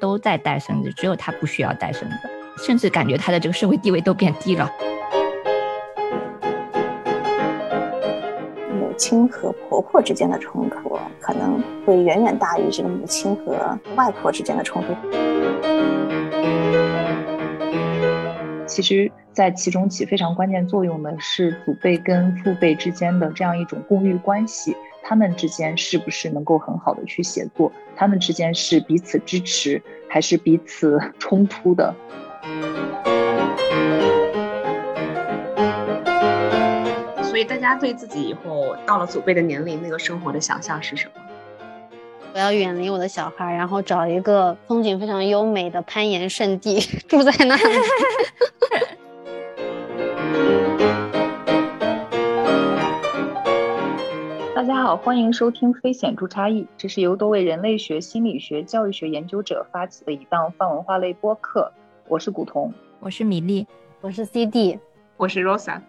都在带孙子，只有他不需要带孙子，甚至感觉他的这个社会地位都变低了。母亲和婆婆之间的冲突可能会远远大于这个母亲和外婆之间的冲突。其实，在其中起非常关键作用的是祖辈跟父辈之间的这样一种共育关系。他们之间是不是能够很好的去协作？他们之间是彼此支持还是彼此 冲突的？所以大家对自己以后到了祖辈的年龄，那个生活的想象是什么？我要远离我的小孩，然后找一个风景非常优美的攀岩圣地，住在那里。家好，欢迎收听《非显著差异》，这是由多位人类学、心理学、教育学研究者发起的一档泛文化类播客。我是古潼，我是米粒，我是 CD，我是 Rosa。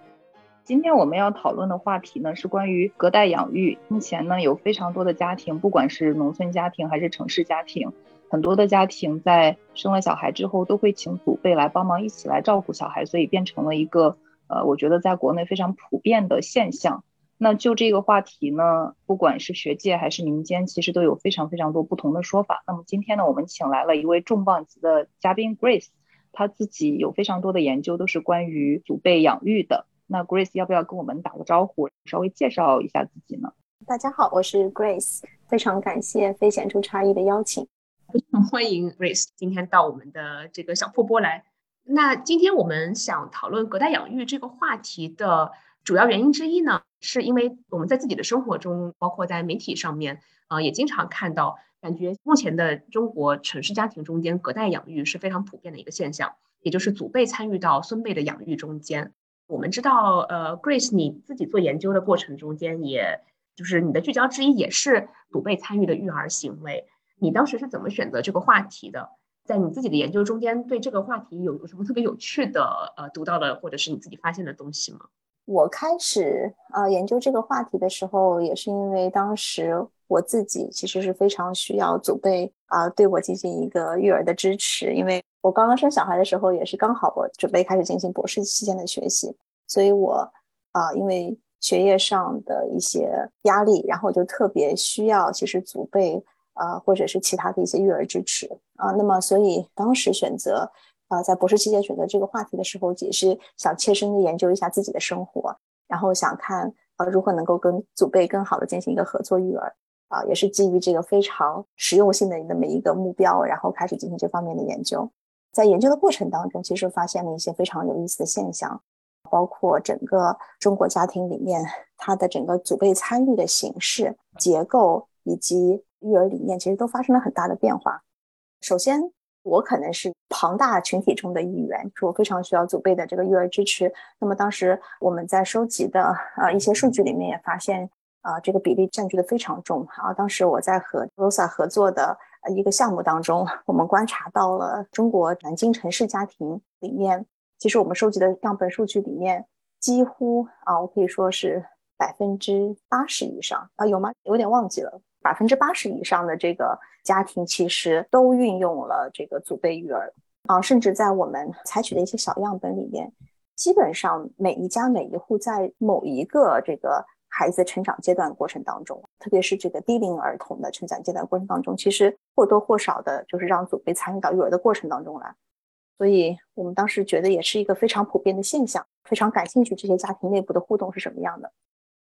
今天我们要讨论的话题呢，是关于隔代养育。目前呢，有非常多的家庭，不管是农村家庭还是城市家庭，很多的家庭在生了小孩之后，都会请祖辈来帮忙一起来照顾小孩，所以变成了一个呃，我觉得在国内非常普遍的现象。那就这个话题呢，不管是学界还是民间，其实都有非常非常多不同的说法。那么今天呢，我们请来了一位重磅级的嘉宾 Grace，她自己有非常多的研究都是关于祖辈养育的。那 Grace 要不要跟我们打个招呼，稍微介绍一下自己呢？大家好，我是 Grace，非常感谢非显著差异的邀请，非常欢迎 Grace 今天到我们的这个小破波来。那今天我们想讨论隔代养育这个话题的。主要原因之一呢，是因为我们在自己的生活中，包括在媒体上面，呃，也经常看到，感觉目前的中国城市家庭中间隔代养育是非常普遍的一个现象，也就是祖辈参与到孙辈的养育中间。我们知道，呃，Grace，你自己做研究的过程中间，也就是你的聚焦之一也是祖辈参与的育儿行为。你当时是怎么选择这个话题的？在你自己的研究中间，对这个话题有有什么特别有趣的，呃，读到的或者是你自己发现的东西吗？我开始啊研究这个话题的时候，也是因为当时我自己其实是非常需要祖辈啊对我进行一个育儿的支持，因为我刚刚生小孩的时候，也是刚好我准备开始进行博士期间的学习，所以我啊因为学业上的一些压力，然后就特别需要其实祖辈啊或者是其他的一些育儿支持啊，那么所以当时选择。啊，在博士期间选择这个话题的时候，也是想切身的研究一下自己的生活，然后想看呃如何能够跟祖辈更好的进行一个合作育儿，啊，也是基于这个非常实用性的那么一个目标，然后开始进行这方面的研究。在研究的过程当中，其实发现了一些非常有意思的现象，包括整个中国家庭里面它的整个祖辈参与的形式、结构以及育儿理念，其实都发生了很大的变化。首先。我可能是庞大群体中的一员，是我非常需要祖辈的这个育儿支持。那么当时我们在收集的呃一些数据里面也发现，啊这个比例占据的非常重。啊，当时我在和 Rosa 合作的一个项目当中，我们观察到了中国南京城市家庭里面，其实我们收集的样本数据里面，几乎啊我可以说是百分之八十以上啊有吗？有点忘记了。百分之八十以上的这个家庭其实都运用了这个祖辈育儿啊，甚至在我们采取的一些小样本里面，基本上每一家每一户在某一个这个孩子成长阶段过程当中，特别是这个低龄儿童的成长阶段过程当中，其实或多或少的就是让祖辈参与到育儿的过程当中来。所以我们当时觉得也是一个非常普遍的现象，非常感兴趣这些家庭内部的互动是什么样的。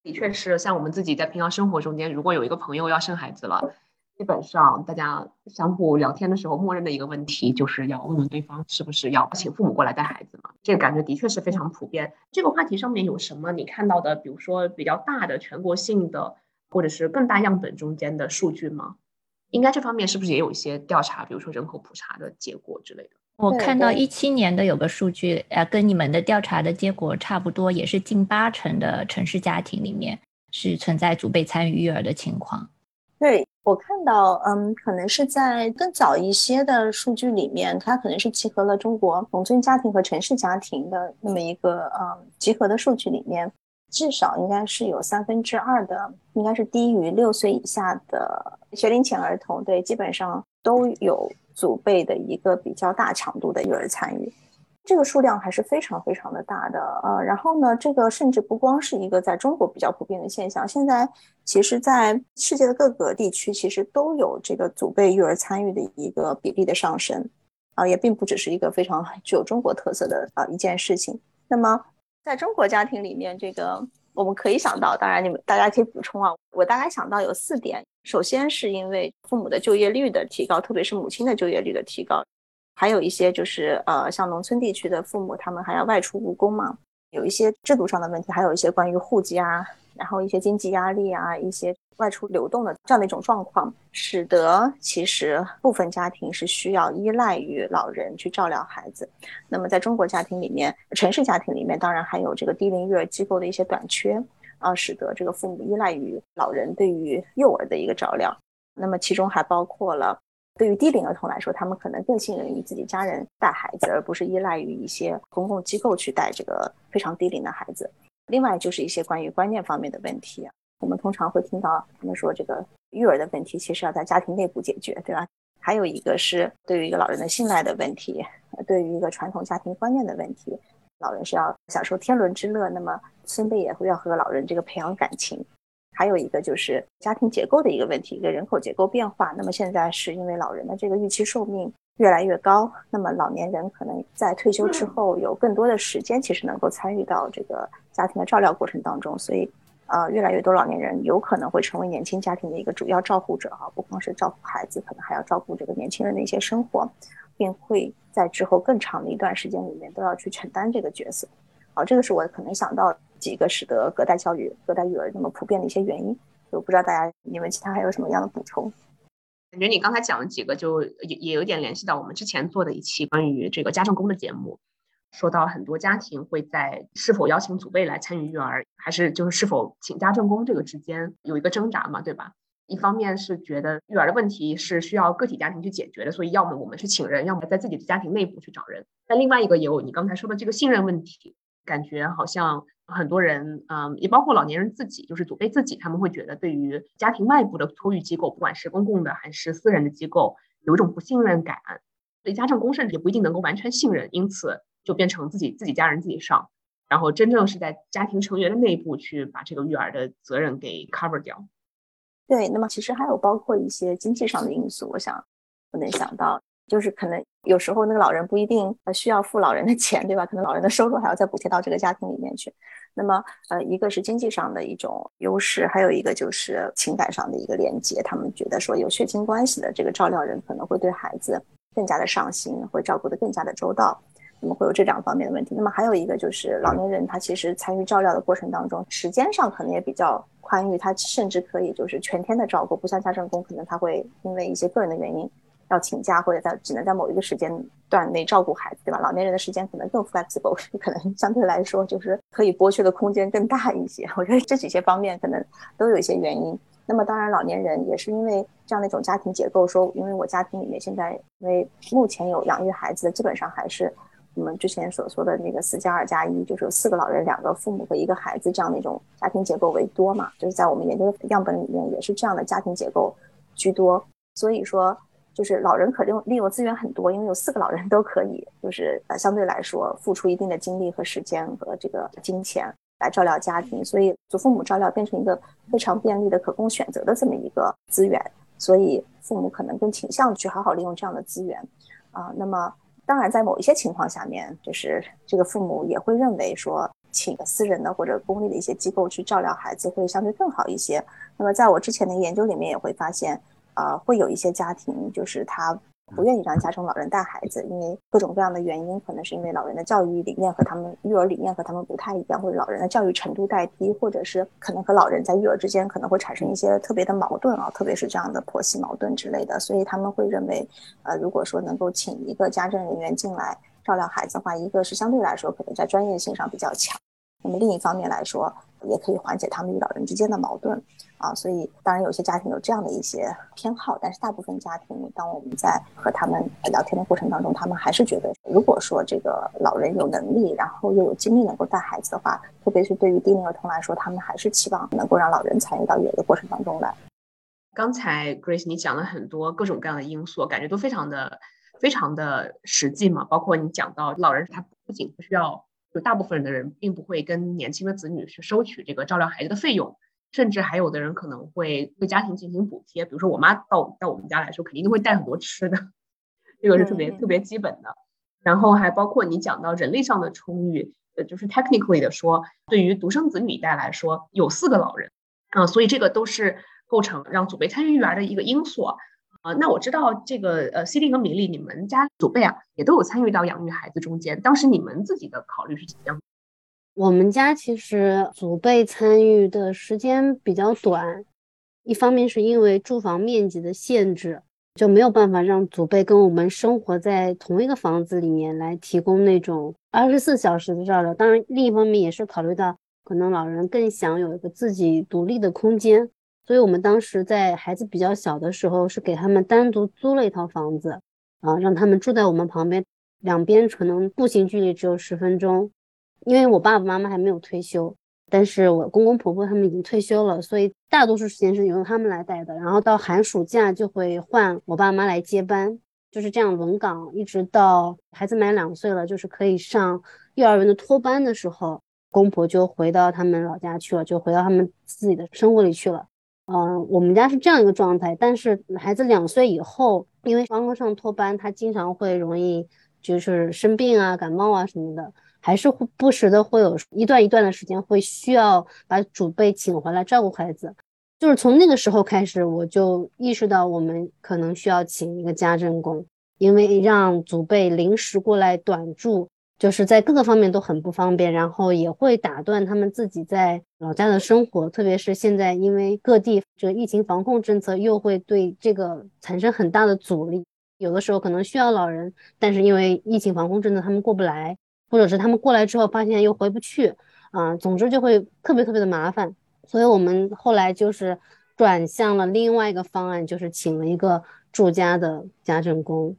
的确是，像我们自己在平常生活中间，如果有一个朋友要生孩子了，基本上大家相互聊天的时候，默认的一个问题就是要问问对方是不是要请父母过来带孩子嘛。这个感觉的确是非常普遍。这个话题上面有什么你看到的，比如说比较大的全国性的，或者是更大样本中间的数据吗？应该这方面是不是也有一些调查，比如说人口普查的结果之类的？我看到一七年的有个数据，呃，跟你们的调查的结果差不多，也是近八成的城市家庭里面是存在祖辈参与育儿的情况。对我看到，嗯，可能是在更早一些的数据里面，它可能是集合了中国农村家庭和城市家庭的那么一个，嗯，集合的数据里面，至少应该是有三分之二的，应该是低于六岁以下的学龄前儿童，对，基本上都有。祖辈的一个比较大强度的育儿参与。这个数量还是非常非常的大的，呃，然后呢，这个甚至不光是一个在中国比较普遍的现象，现在其实在世界的各个地区，其实都有这个祖辈育儿参与的一个比例的上升，啊，也并不只是一个非常具有中国特色的啊一件事情。那么在中国家庭里面，这个我们可以想到，当然你们大家可以补充啊，我大概想到有四点，首先是因为父母的就业率的提高，特别是母亲的就业率的提高。还有一些就是呃，像农村地区的父母，他们还要外出务工嘛，有一些制度上的问题，还有一些关于户籍啊，然后一些经济压力啊，一些外出流动的这样的一种状况，使得其实部分家庭是需要依赖于老人去照料孩子。那么在中国家庭里面，城市家庭里面，当然还有这个低龄育儿机构的一些短缺啊，使得这个父母依赖于老人对于幼儿的一个照料。那么其中还包括了。对于低龄儿童来说，他们可能更信任于自己家人带孩子，而不是依赖于一些公共机构去带这个非常低龄的孩子。另外就是一些关于观念方面的问题，我们通常会听到他们说，这个育儿的问题其实要在家庭内部解决，对吧？还有一个是对于一个老人的信赖的问题，对于一个传统家庭观念的问题，老人是要享受天伦之乐，那么孙辈也会要和老人这个培养感情。还有一个就是家庭结构的一个问题，一个人口结构变化。那么现在是因为老人的这个预期寿命越来越高，那么老年人可能在退休之后有更多的时间，其实能够参与到这个家庭的照料过程当中。所以，呃，越来越多老年人有可能会成为年轻家庭的一个主要照顾者啊，不光是照顾孩子，可能还要照顾这个年轻人的一些生活，并会在之后更长的一段时间里面都要去承担这个角色。好，这个是我可能想到。几个使得隔代教育、隔代育儿那么普遍的一些原因，我不知道大家你们其他还有什么样的补充？感觉你刚才讲了几个就也也有点联系到我们之前做的一期关于这个家政工的节目，说到很多家庭会在是否邀请祖辈来参与育儿，还是就是是否请家政工这个之间有一个挣扎嘛，对吧？一方面是觉得育儿的问题是需要个体家庭去解决的，所以要么我们去请人，要么在自己的家庭内部去找人。那另外一个也有你刚才说的这个信任问题，感觉好像。很多人，嗯，也包括老年人自己，就是祖辈自己，他们会觉得对于家庭外部的托育机构，不管是公共的还是私人的机构，有一种不信任感，对家政公甚至也不一定能够完全信任，因此就变成自己自己家人自己上，然后真正是在家庭成员的内部去把这个育儿的责任给 cover 掉。对，那么其实还有包括一些经济上的因素，我想我能想到。就是可能有时候那个老人不一定需要付老人的钱，对吧？可能老人的收入还要再补贴到这个家庭里面去。那么呃，一个是经济上的一种优势，还有一个就是情感上的一个连接。他们觉得说有血亲关系的这个照料人可能会对孩子更加的上心，会照顾得更加的周到。那么会有这两方面的问题。那么还有一个就是老年人他其实参与照料的过程当中，时间上可能也比较宽裕，他甚至可以就是全天的照顾，不像家政工可能他会因为一些个人的原因。要请假或者在只能在某一个时间段内照顾孩子，对吧？老年人的时间可能更 flexible，可能相对来说就是可以剥削的空间更大一些。我觉得这几些方面可能都有一些原因。那么当然，老年人也是因为这样的一种家庭结构，说因为我家庭里面现在因为目前有养育孩子的，基本上还是我们之前所说的那个四加二加一，就是有四个老人、两个父母和一个孩子这样的一种家庭结构为多嘛。就是在我们研究的样本里面也是这样的家庭结构居多，所以说。就是老人可利用利用资源很多，因为有四个老人都可以，就是呃相对来说付出一定的精力和时间和这个金钱来照料家庭，所以祖父母照料变成一个非常便利的可供选择的这么一个资源，所以父母可能更倾向去好好利用这样的资源啊。那么当然在某一些情况下面，就是这个父母也会认为说，请个私人的或者公立的一些机构去照料孩子会相对更好一些。那么在我之前的研究里面也会发现。呃，会有一些家庭，就是他不愿意让家中老人带孩子，因为各种各样的原因，可能是因为老人的教育理念和他们育儿理念和他们不太一样，或者老人的教育程度太低，或者是可能和老人在育儿之间可能会产生一些特别的矛盾啊，特别是这样的婆媳矛盾之类的，所以他们会认为，呃，如果说能够请一个家政人员进来照料孩子的话，一个是相对来说可能在专业性上比较强，那么另一方面来说，也可以缓解他们与老人之间的矛盾。啊，所以当然有些家庭有这样的一些偏好，但是大部分家庭，当我们在和他们聊天的过程当中，他们还是觉得，如果说这个老人有能力，然后又有精力能够带孩子的话，特别是对于低龄儿童来说，他们还是期望能够让老人参与到育儿的过程当中来。刚才 Grace 你讲了很多各种各样的因素，感觉都非常的非常的实际嘛。包括你讲到老人，他不仅不需要，就大部分人的人并不会跟年轻的子女去收取这个照料孩子的费用，甚至还有的人可能会对家庭进行补贴。比如说我妈到到我们家来说，肯定都会带很多吃的，这个是特别特别基本的。然后还包括你讲到人力上的充裕，呃，就是 technically 的说，对于独生子女一代来说，有四个老人，啊，所以这个都是。构成让祖辈参与育儿的一个因素啊，那我知道这个呃，C 莉和米粒，你们家祖辈啊也都有参与到养育孩子中间，当时你们自己的考虑是怎样？我们家其实祖辈参与的时间比较短，一方面是因为住房面积的限制，就没有办法让祖辈跟我们生活在同一个房子里面来提供那种二十四小时的照料。当然，另一方面也是考虑到可能老人更想有一个自己独立的空间。所以，我们当时在孩子比较小的时候，是给他们单独租了一套房子，啊，让他们住在我们旁边，两边可能步行距离只有十分钟。因为我爸爸妈妈还没有退休，但是我公公婆婆他们已经退休了，所以大多数时间是由他们来带的。然后到寒暑假就会换我爸妈来接班，就是这样轮岗，一直到孩子满两岁了，就是可以上幼儿园的托班的时候，公婆就回到他们老家去了，就回到他们自己的生活里去了。嗯，我们家是这样一个状态，但是孩子两岁以后，因为刚刚上托班，他经常会容易就是生病啊、感冒啊什么的，还是会不时的会有一段一段的时间会需要把主辈请回来照顾孩子。就是从那个时候开始，我就意识到我们可能需要请一个家政工，因为让祖辈临时过来短住。就是在各个方面都很不方便，然后也会打断他们自己在老家的生活，特别是现在因为各地这个疫情防控政策又会对这个产生很大的阻力，有的时候可能需要老人，但是因为疫情防控政策他们过不来，或者是他们过来之后发现又回不去，啊，总之就会特别特别的麻烦，所以我们后来就是转向了另外一个方案，就是请了一个住家的家政工。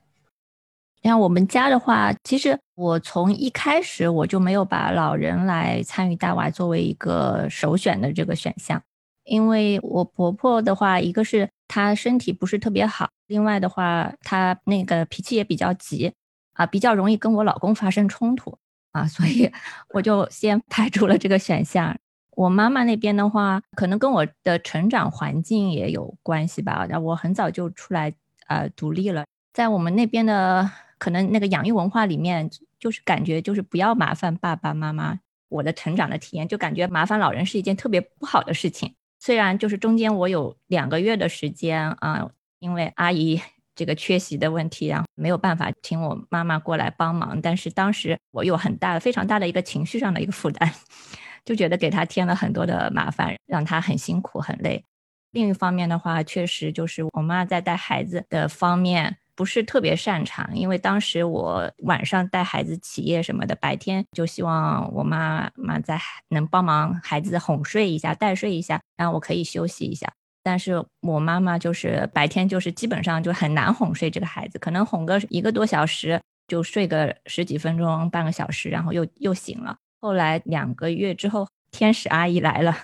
像我们家的话，其实我从一开始我就没有把老人来参与带娃作为一个首选的这个选项，因为我婆婆的话，一个是她身体不是特别好，另外的话她那个脾气也比较急，啊，比较容易跟我老公发生冲突啊，所以我就先排除了这个选项。我妈妈那边的话，可能跟我的成长环境也有关系吧，然后我很早就出来呃独立了，在我们那边的。可能那个养育文化里面，就是感觉就是不要麻烦爸爸妈妈。我的成长的体验就感觉麻烦老人是一件特别不好的事情。虽然就是中间我有两个月的时间啊，因为阿姨这个缺席的问题，然后没有办法请我妈妈过来帮忙。但是当时我有很大的、非常大的一个情绪上的一个负担，就觉得给她添了很多的麻烦，让她很辛苦很累。另一方面的话，确实就是我妈在带孩子的方面。不是特别擅长，因为当时我晚上带孩子起夜什么的，白天就希望我妈妈在能帮忙孩子哄睡一下、带睡一下，然后我可以休息一下。但是我妈妈就是白天就是基本上就很难哄睡这个孩子，可能哄个一个多小时就睡个十几分钟、半个小时，然后又又醒了。后来两个月之后，天使阿姨来了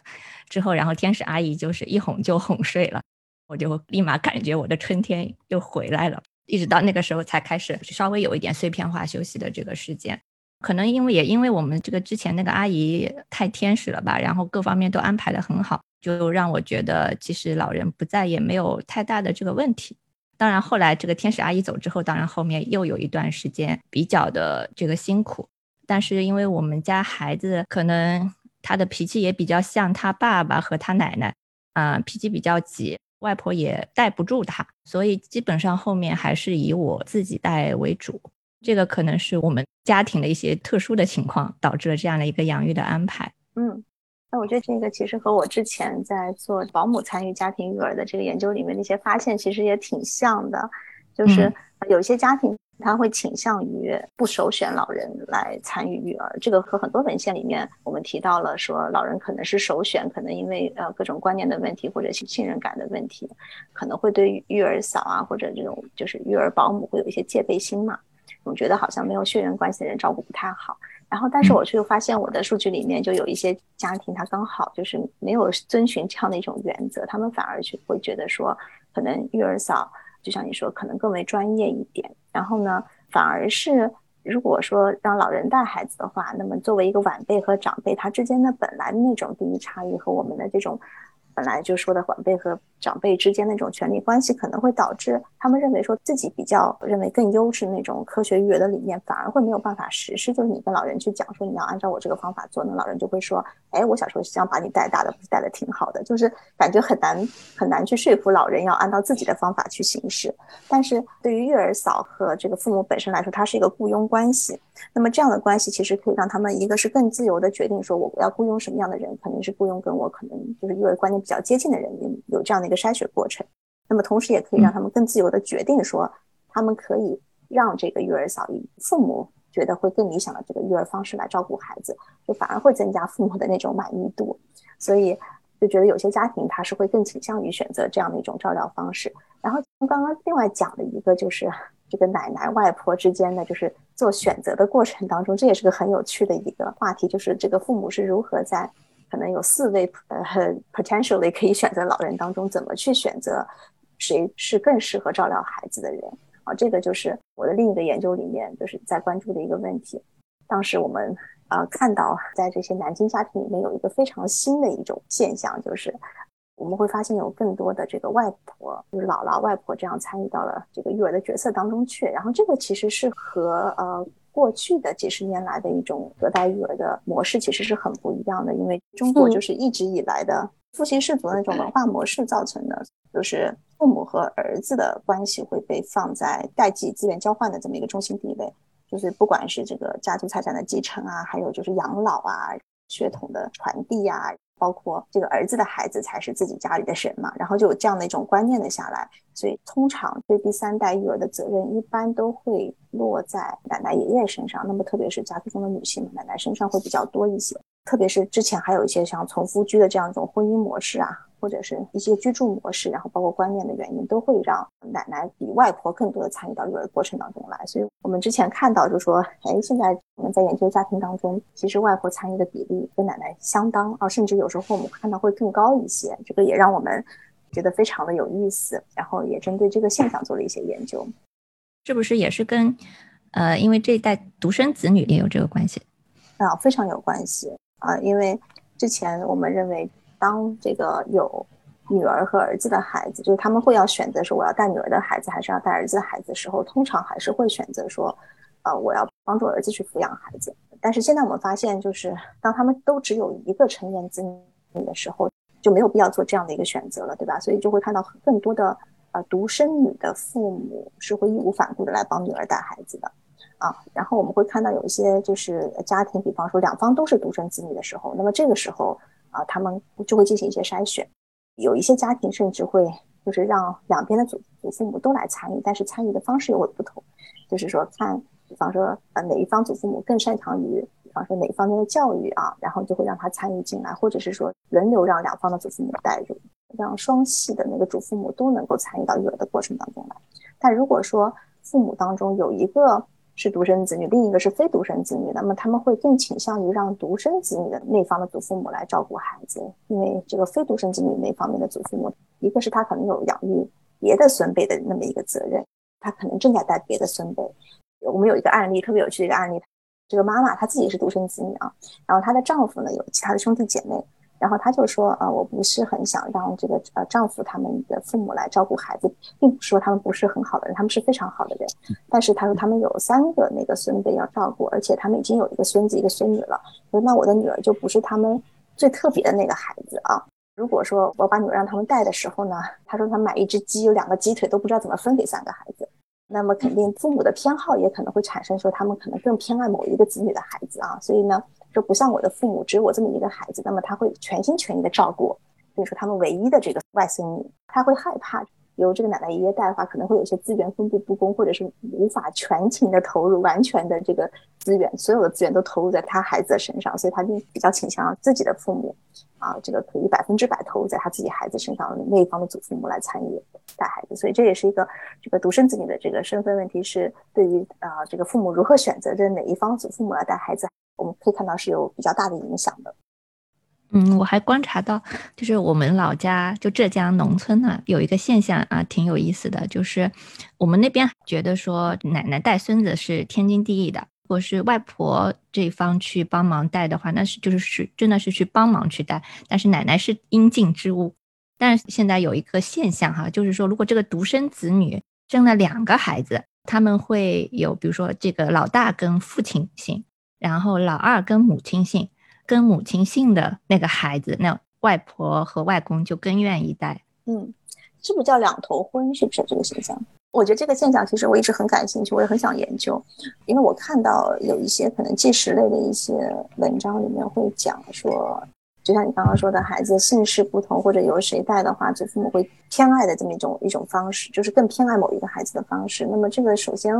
之后，然后天使阿姨就是一哄就哄睡了，我就立马感觉我的春天又回来了。一直到那个时候才开始稍微有一点碎片化休息的这个时间，可能因为也因为我们这个之前那个阿姨太天使了吧，然后各方面都安排的很好，就让我觉得其实老人不在也没有太大的这个问题。当然后来这个天使阿姨走之后，当然后面又有一段时间比较的这个辛苦，但是因为我们家孩子可能他的脾气也比较像他爸爸和他奶奶，啊，脾气比较急。外婆也带不住他，所以基本上后面还是以我自己带为主。这个可能是我们家庭的一些特殊的情况，导致了这样的一个养育的安排。嗯，那我觉得这个其实和我之前在做保姆参与家庭育儿的这个研究里面的一些发现，其实也挺像的，就是有些家庭。他会倾向于不首选老人来参与育儿，这个和很多文献里面我们提到了说老人可能是首选，可能因为呃各种观念的问题或者信任感的问题，可能会对育儿嫂啊或者这种就是育儿保姆会有一些戒备心嘛，总觉得好像没有血缘关系的人照顾不太好。然后，但是我却发现我的数据里面就有一些家庭，他刚好就是没有遵循这样的一种原则，他们反而去会觉得说，可能育儿嫂就像你说，可能更为专业一点。然后呢，反而是如果说让老人带孩子的话，那么作为一个晚辈和长辈，他之间的本来的那种地域差异和我们的这种。本来就说的晚辈和长辈之间那种权力关系，可能会导致他们认为说自己比较认为更优质那种科学育儿的理念，反而会没有办法实施。就是你跟老人去讲说你要按照我这个方法做，那老人就会说，哎，我小时候是这样把你带大的，不是带的挺好的，就是感觉很难很难去说服老人要按照自己的方法去行事。但是对于育儿嫂和这个父母本身来说，它是一个雇佣关系。那么这样的关系其实可以让他们一个是更自由的决定说我要雇佣什么样的人，肯定是雇佣跟我可能就是育儿观念比较接近的人，有这样的一个筛选过程。那么同时也可以让他们更自由的决定说，他们可以让这个育儿嫂以父母觉得会更理想的这个育儿方式来照顾孩子，就反而会增加父母的那种满意度。所以就觉得有些家庭他是会更倾向于选择这样的一种照料方式。然后刚刚另外讲的一个就是。这个奶奶外婆之间的，就是做选择的过程当中，这也是个很有趣的一个话题，就是这个父母是如何在可能有四位呃 potentially 可以选择老人当中，怎么去选择谁是更适合照料孩子的人啊？这个就是我的另一个研究里面就是在关注的一个问题。当时我们啊看到在这些南京家庭里面有一个非常新的一种现象，就是。我们会发现有更多的这个外婆，就是姥姥、外婆这样参与到了这个育儿的角色当中去。然后这个其实是和呃过去的几十年来的一种隔代育儿的模式其实是很不一样的，因为中国就是一直以来的父系氏族那种文化模式造成的，就是父母和儿子的关系会被放在代际资源交换的这么一个中心地位，就是不管是这个家族财产的继承啊，还有就是养老啊、血统的传递呀。包括这个儿子的孩子才是自己家里的神嘛，然后就有这样的一种观念的下来，所以通常对第三代育儿的责任一般都会落在奶奶爷爷身上。那么特别是家族中的女性，奶奶身上会比较多一些。特别是之前还有一些像从夫居的这样一种婚姻模式啊，或者是一些居住模式，然后包括观念的原因，都会让奶奶比外婆更多的参与到育儿过程当中来。所以我们之前看到就说，哎，现在我们在研究家庭当中，其实外婆参与的比例跟奶奶相当啊，甚至有时候我们看到会更高一些。这个也让我们觉得非常的有意思，然后也针对这个现象做了一些研究。是不是也是跟呃，因为这一代独生子女也有这个关系啊？非常有关系。啊，因为之前我们认为，当这个有女儿和儿子的孩子，就是他们会要选择说我要带女儿的孩子还是要带儿子的孩子的时候，通常还是会选择说，呃，我要帮助儿子去抚养孩子。但是现在我们发现，就是当他们都只有一个成年子女的时候，就没有必要做这样的一个选择了，对吧？所以就会看到更多的呃独生女的父母是会义无反顾的来帮女儿带孩子的。啊，然后我们会看到有一些就是家庭，比方说两方都是独生子女的时候，那么这个时候啊，他们就会进行一些筛选。有一些家庭甚至会就是让两边的祖祖父母都来参与，但是参与的方式又会不同。就是说看，比方说呃哪一方祖父母更擅长于，比方说哪一方面的教育啊，然后就会让他参与进来，或者是说轮流让两方的祖父母带入，让双系的那个祖父母都能够参与到育儿的过程当中来。但如果说父母当中有一个，是独生子女，另一个是非独生子女，那么他们会更倾向于让独生子女的那方的祖父母来照顾孩子，因为这个非独生子女那方面的祖父母，一个是他可能有养育别的孙辈的那么一个责任，他可能正在带别的孙辈。我们有一个案例，特别有趣的一个案例，这个妈妈她自己是独生子女啊，然后她的丈夫呢有其他的兄弟姐妹。然后她就说，呃，我不是很想让这个呃丈夫他们的父母来照顾孩子，并不是说他们不是很好的人，他们是非常好的人。但是她说他们有三个那个孙辈要照顾，而且他们已经有一个孙子一个孙女了。说那我的女儿就不是他们最特别的那个孩子啊。如果说我把女儿让他们带的时候呢，他说他买一只鸡有两个鸡腿都不知道怎么分给三个孩子，那么肯定父母的偏好也可能会产生说他们可能更偏爱某一个子女的孩子啊。所以呢。就不像我的父母，只有我这么一个孩子，那么他会全心全意的照顾，比如说他们唯一的这个外孙女，他会害怕由这个奶奶爷爷带的话，可能会有些资源分布不公，或者是无法全情的投入完全的这个资源，所有的资源都投入在他孩子的身上，所以他就比较倾向自己的父母啊，这个可以百分之百投入在他自己孩子身上，那一方的祖父母来参与带孩子，所以这也是一个这个独生子女的这个身份问题，是对于啊这个父母如何选择着哪一方祖父母来带孩子。我们可以看到是有比较大的影响的。嗯，我还观察到，就是我们老家就浙江农村呢，有一个现象啊，挺有意思的，就是我们那边觉得说奶奶带孙子是天经地义的，或是外婆这方去帮忙带的话，那是就是是真的是去帮忙去带，但是奶奶是应尽之物。但是现在有一个现象哈，就是说如果这个独生子女生了两个孩子，他们会有比如说这个老大跟父亲姓，然后老二跟母亲姓。跟母亲姓的那个孩子，那外婆和外公就更愿意带。嗯，是不是叫两头婚？是不是这个现象？我觉得这个现象其实我一直很感兴趣，我也很想研究，因为我看到有一些可能纪实类的一些文章里面会讲说，就像你刚刚说的，孩子姓氏不同或者由谁带的话，就父母会偏爱的这么一种一种方式，就是更偏爱某一个孩子的方式。那么这个首先。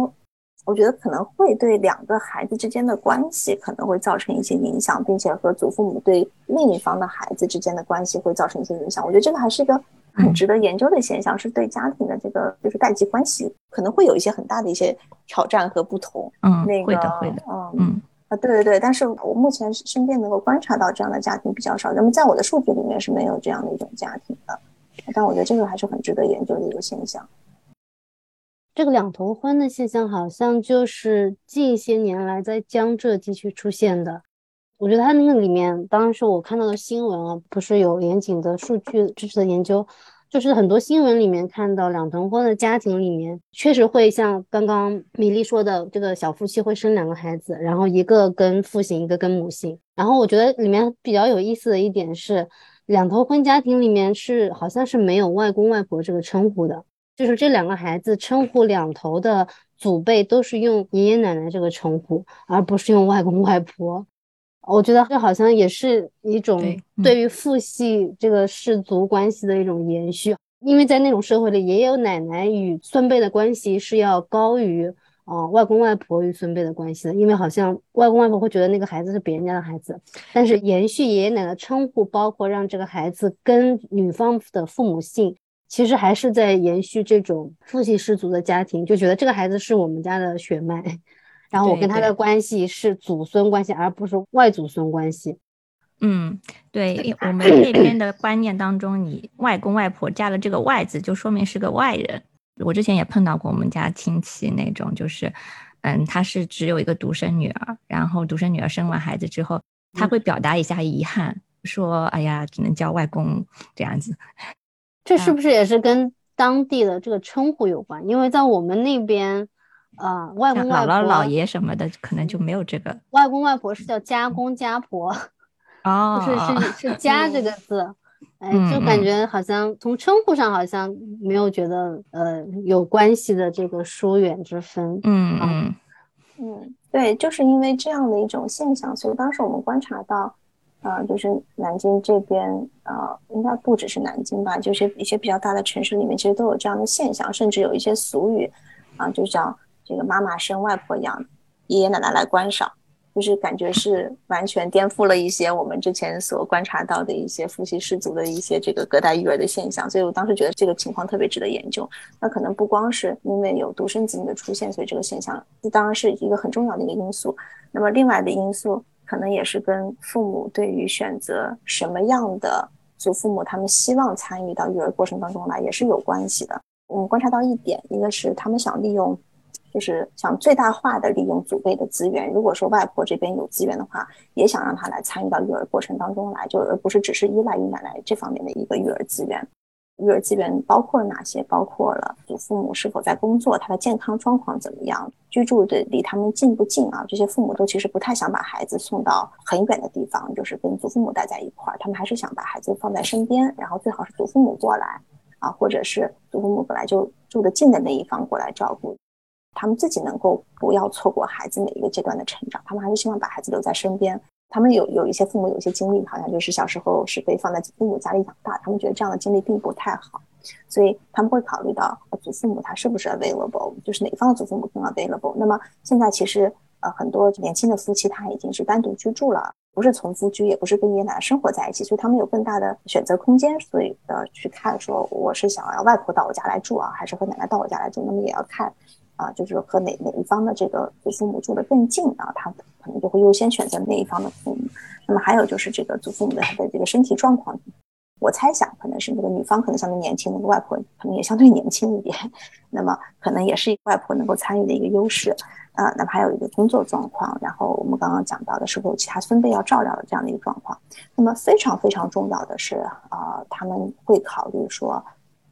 我觉得可能会对两个孩子之间的关系可能会造成一些影响，并且和祖父母对另一方的孩子之间的关系会造成一些影响。我觉得这个还是一个很值得研究的现象，是对家庭的这个就是代际关系可能会有一些很大的一些挑战和不同。嗯，那个会的，会的。嗯嗯啊，对对对。但是我目前身边能够观察到这样的家庭比较少，那么在我的数据里面是没有这样的一种家庭的。但我觉得这个还是很值得研究的一个现象。这个两头婚的现象，好像就是近些年来在江浙地区出现的。我觉得它那个里面，当时我看到的新闻啊，不是有严谨的数据支持的研究，就是很多新闻里面看到两头婚的家庭里面，确实会像刚刚米粒说的，这个小夫妻会生两个孩子，然后一个跟父姓，一个跟母姓。然后我觉得里面比较有意思的一点是，两头婚家庭里面是好像是没有外公外婆这个称呼的。就是这两个孩子称呼两头的祖辈都是用爷爷奶奶这个称呼，而不是用外公外婆。我觉得这好像也是一种对于父系这个氏族关系的一种延续，因为在那种社会里，爷爷奶奶与孙辈的关系是要高于啊外公外婆与孙辈的关系的，因为好像外公外婆会觉得那个孩子是别人家的孩子，但是延续爷爷奶奶称呼，包括让这个孩子跟女方的父母姓。其实还是在延续这种父系氏族的家庭，就觉得这个孩子是我们家的血脉，然后我跟他的关系是祖孙关系，而不是外祖孙关系。嗯，对我们那边的观念当中，你外公外婆加了这个“外”字，就说明是个外人。我之前也碰到过我们家亲戚那种，就是，嗯，他是只有一个独生女儿，然后独生女儿生完孩子之后，他会表达一下遗憾，说：“哎呀，只能叫外公这样子。”这是不是也是跟当地的这个称呼有关？因为在我们那边，呃，外公外婆、姥姥姥爷什么的，可能就没有这个。外公外婆是叫家公家婆，哦，是是是“家”这个字，哎，就感觉好像从称呼上好像没有觉得呃有关系的这个疏远之分。嗯嗯嗯，对，就是因为这样的一种现象，所以当时我们观察到。呃，就是南京这边，呃，应该不只是南京吧，就是一些比较大的城市里面，其实都有这样的现象，甚至有一些俗语，啊，就叫这个妈妈生外婆养，爷爷奶奶来观赏，就是感觉是完全颠覆了一些我们之前所观察到的一些父系氏族的一些这个隔代育儿的现象，所以我当时觉得这个情况特别值得研究。那可能不光是因为有独生子女的出现，所以这个现象这当然是一个很重要的一个因素。那么另外的因素。可能也是跟父母对于选择什么样的祖父母，他们希望参与到育儿过程当中来，也是有关系的。我们观察到一点，一个是他们想利用，就是想最大化的利用祖辈的资源。如果说外婆这边有资源的话，也想让他来参与到育儿过程当中来，就而不是只是依赖于奶奶这方面的一个育儿资源。育儿资源包括了哪些？包括了祖父母是否在工作，他的健康状况怎么样，居住的离他们近不近啊？这些父母都其实不太想把孩子送到很远的地方，就是跟祖父母待在一块儿，他们还是想把孩子放在身边，然后最好是祖父母过来啊，或者是祖父母本来就住得近的那一方过来照顾，他们自己能够不要错过孩子每一个阶段的成长，他们还是希望把孩子留在身边。他们有有一些父母有一些经历，好像就是小时候是被放在父母家里养大，他们觉得这样的经历并不太好，所以他们会考虑到祖父母他是不是 available，就是哪方的祖父母更 available。那么现在其实呃很多年轻的夫妻他已经是单独居住了，不是从夫居，也不是跟爷爷奶奶生活在一起，所以他们有更大的选择空间，所以呃去看说我是想要外婆到我家来住啊，还是和奶奶到我家来住，那么也要看啊，就是和哪哪一方的这个祖父母住的更近啊，他可能就会优先选择那一方的父母。那么还有就是这个祖父母的他的这个身体状况，我猜想可能是那个女方可能相对年轻，那个外婆可能也相对年轻一点，那么可能也是外婆能够参与的一个优势。啊，那么还有一个工作状况，然后我们刚刚讲到的是否有其他孙辈要照料的这样的一个状况。那么非常非常重要的是，啊，他们会考虑说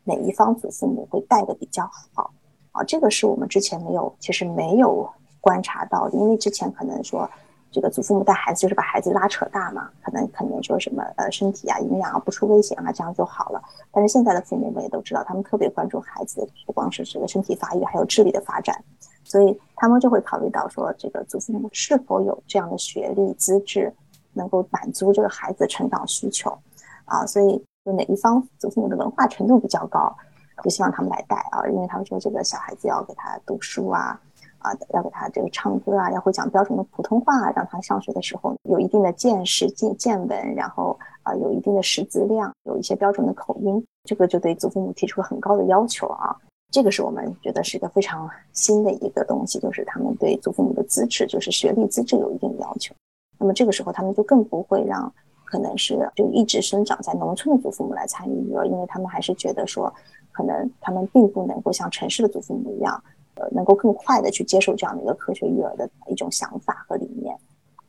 哪一方祖父母会带的比较好。啊，这个是我们之前没有，其实没有观察到的，因为之前可能说这个祖父母带孩子就是把孩子拉扯大嘛，可能可能说什么呃身体啊、营养啊不出危险啊，这样就好了。但是现在的父母们也都知道，他们特别关注孩子不光是这个身体发育，还有智力的发展，所以他们就会考虑到说这个祖父母是否有这样的学历资质，能够满足这个孩子的成长需求啊。所以就哪一方祖父母的文化程度比较高。就希望他们来带啊，因为他们说这个小孩子要给他读书啊，啊，要给他这个唱歌啊，要会讲标准的普通话，啊让他上学的时候有一定的见识、见见闻，然后啊，有一定的识字量，有一些标准的口音，这个就对祖父母提出了很高的要求啊。这个是我们觉得是一个非常新的一个东西，就是他们对祖父母的资质，就是学历资质有一定的要求。那么这个时候，他们就更不会让可能是就一直生长在农村的祖父母来参与育儿，因为他们还是觉得说。可能他们并不能够像城市的祖父母一样，呃，能够更快的去接受这样的一个科学育儿的一种想法和理念，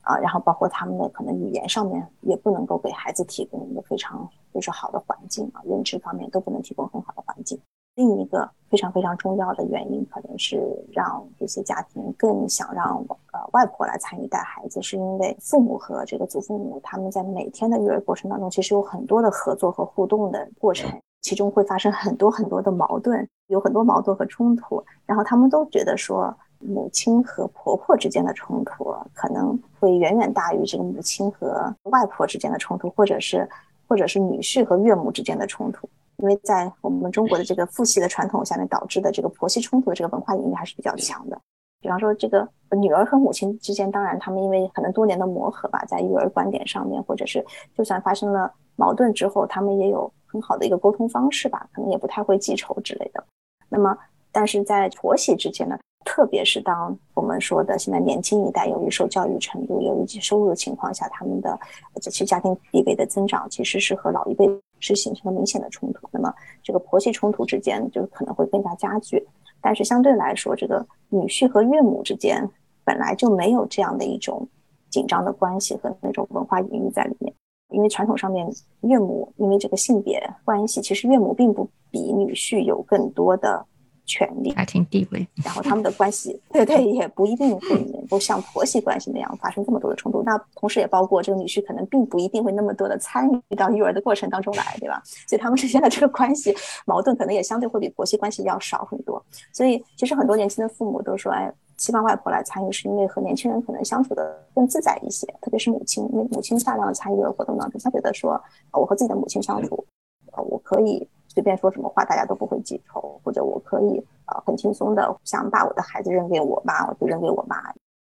啊，然后包括他们的可能语言上面也不能够给孩子提供一个非常就是好的环境啊，认知方面都不能提供很好的环境。另一个非常非常重要的原因，可能是让这些家庭更想让呃外婆来参与带孩子，是因为父母和这个祖父母他们在每天的育儿过程当中，其实有很多的合作和互动的过程。其中会发生很多很多的矛盾，有很多矛盾和冲突，然后他们都觉得说，母亲和婆婆之间的冲突可能会远远大于这个母亲和外婆之间的冲突，或者是或者是女婿和岳母之间的冲突，因为在我们中国的这个父系的传统下面，导致的这个婆媳冲突的这个文化隐喻还是比较强的。比方说，这个女儿和母亲之间，当然他们因为可能多年的磨合吧，在育儿观点上面，或者是就算发生了矛盾之后，他们也有。很好的一个沟通方式吧，可能也不太会记仇之类的。那么，但是在婆媳之间呢，特别是当我们说的现在年轻一代由于受教育程度、由于收入的情况下，他们的这些家庭地位的增长，其实是和老一辈是形成了明显的冲突。那么，这个婆媳冲突之间就可能会更加加剧。但是相对来说，这个女婿和岳母之间本来就没有这样的一种紧张的关系和那种文化隐喻在里面。因为传统上面，岳母因为这个性别关系，其实岳母并不比女婿有更多的权利、家庭地位，然后他们的关系，对对，也不一定会能够像婆媳关系那样发生这么多的冲突。那同时也包括这个女婿可能并不一定会那么多的参与到育儿的过程当中来，对吧？所以他们之间的这个关系矛盾可能也相对会比婆媳关系要少很多。所以其实很多年轻的父母都说，哎。希望外婆来参与，是因为和年轻人可能相处的更自在一些，特别是母亲，因为母亲大量的参与了活动当中，他觉得说，我和自己的母亲相处，呃，我可以随便说什么话，大家都不会记仇，或者我可以呃很轻松的想把我的孩子扔给我妈，我就扔给我妈，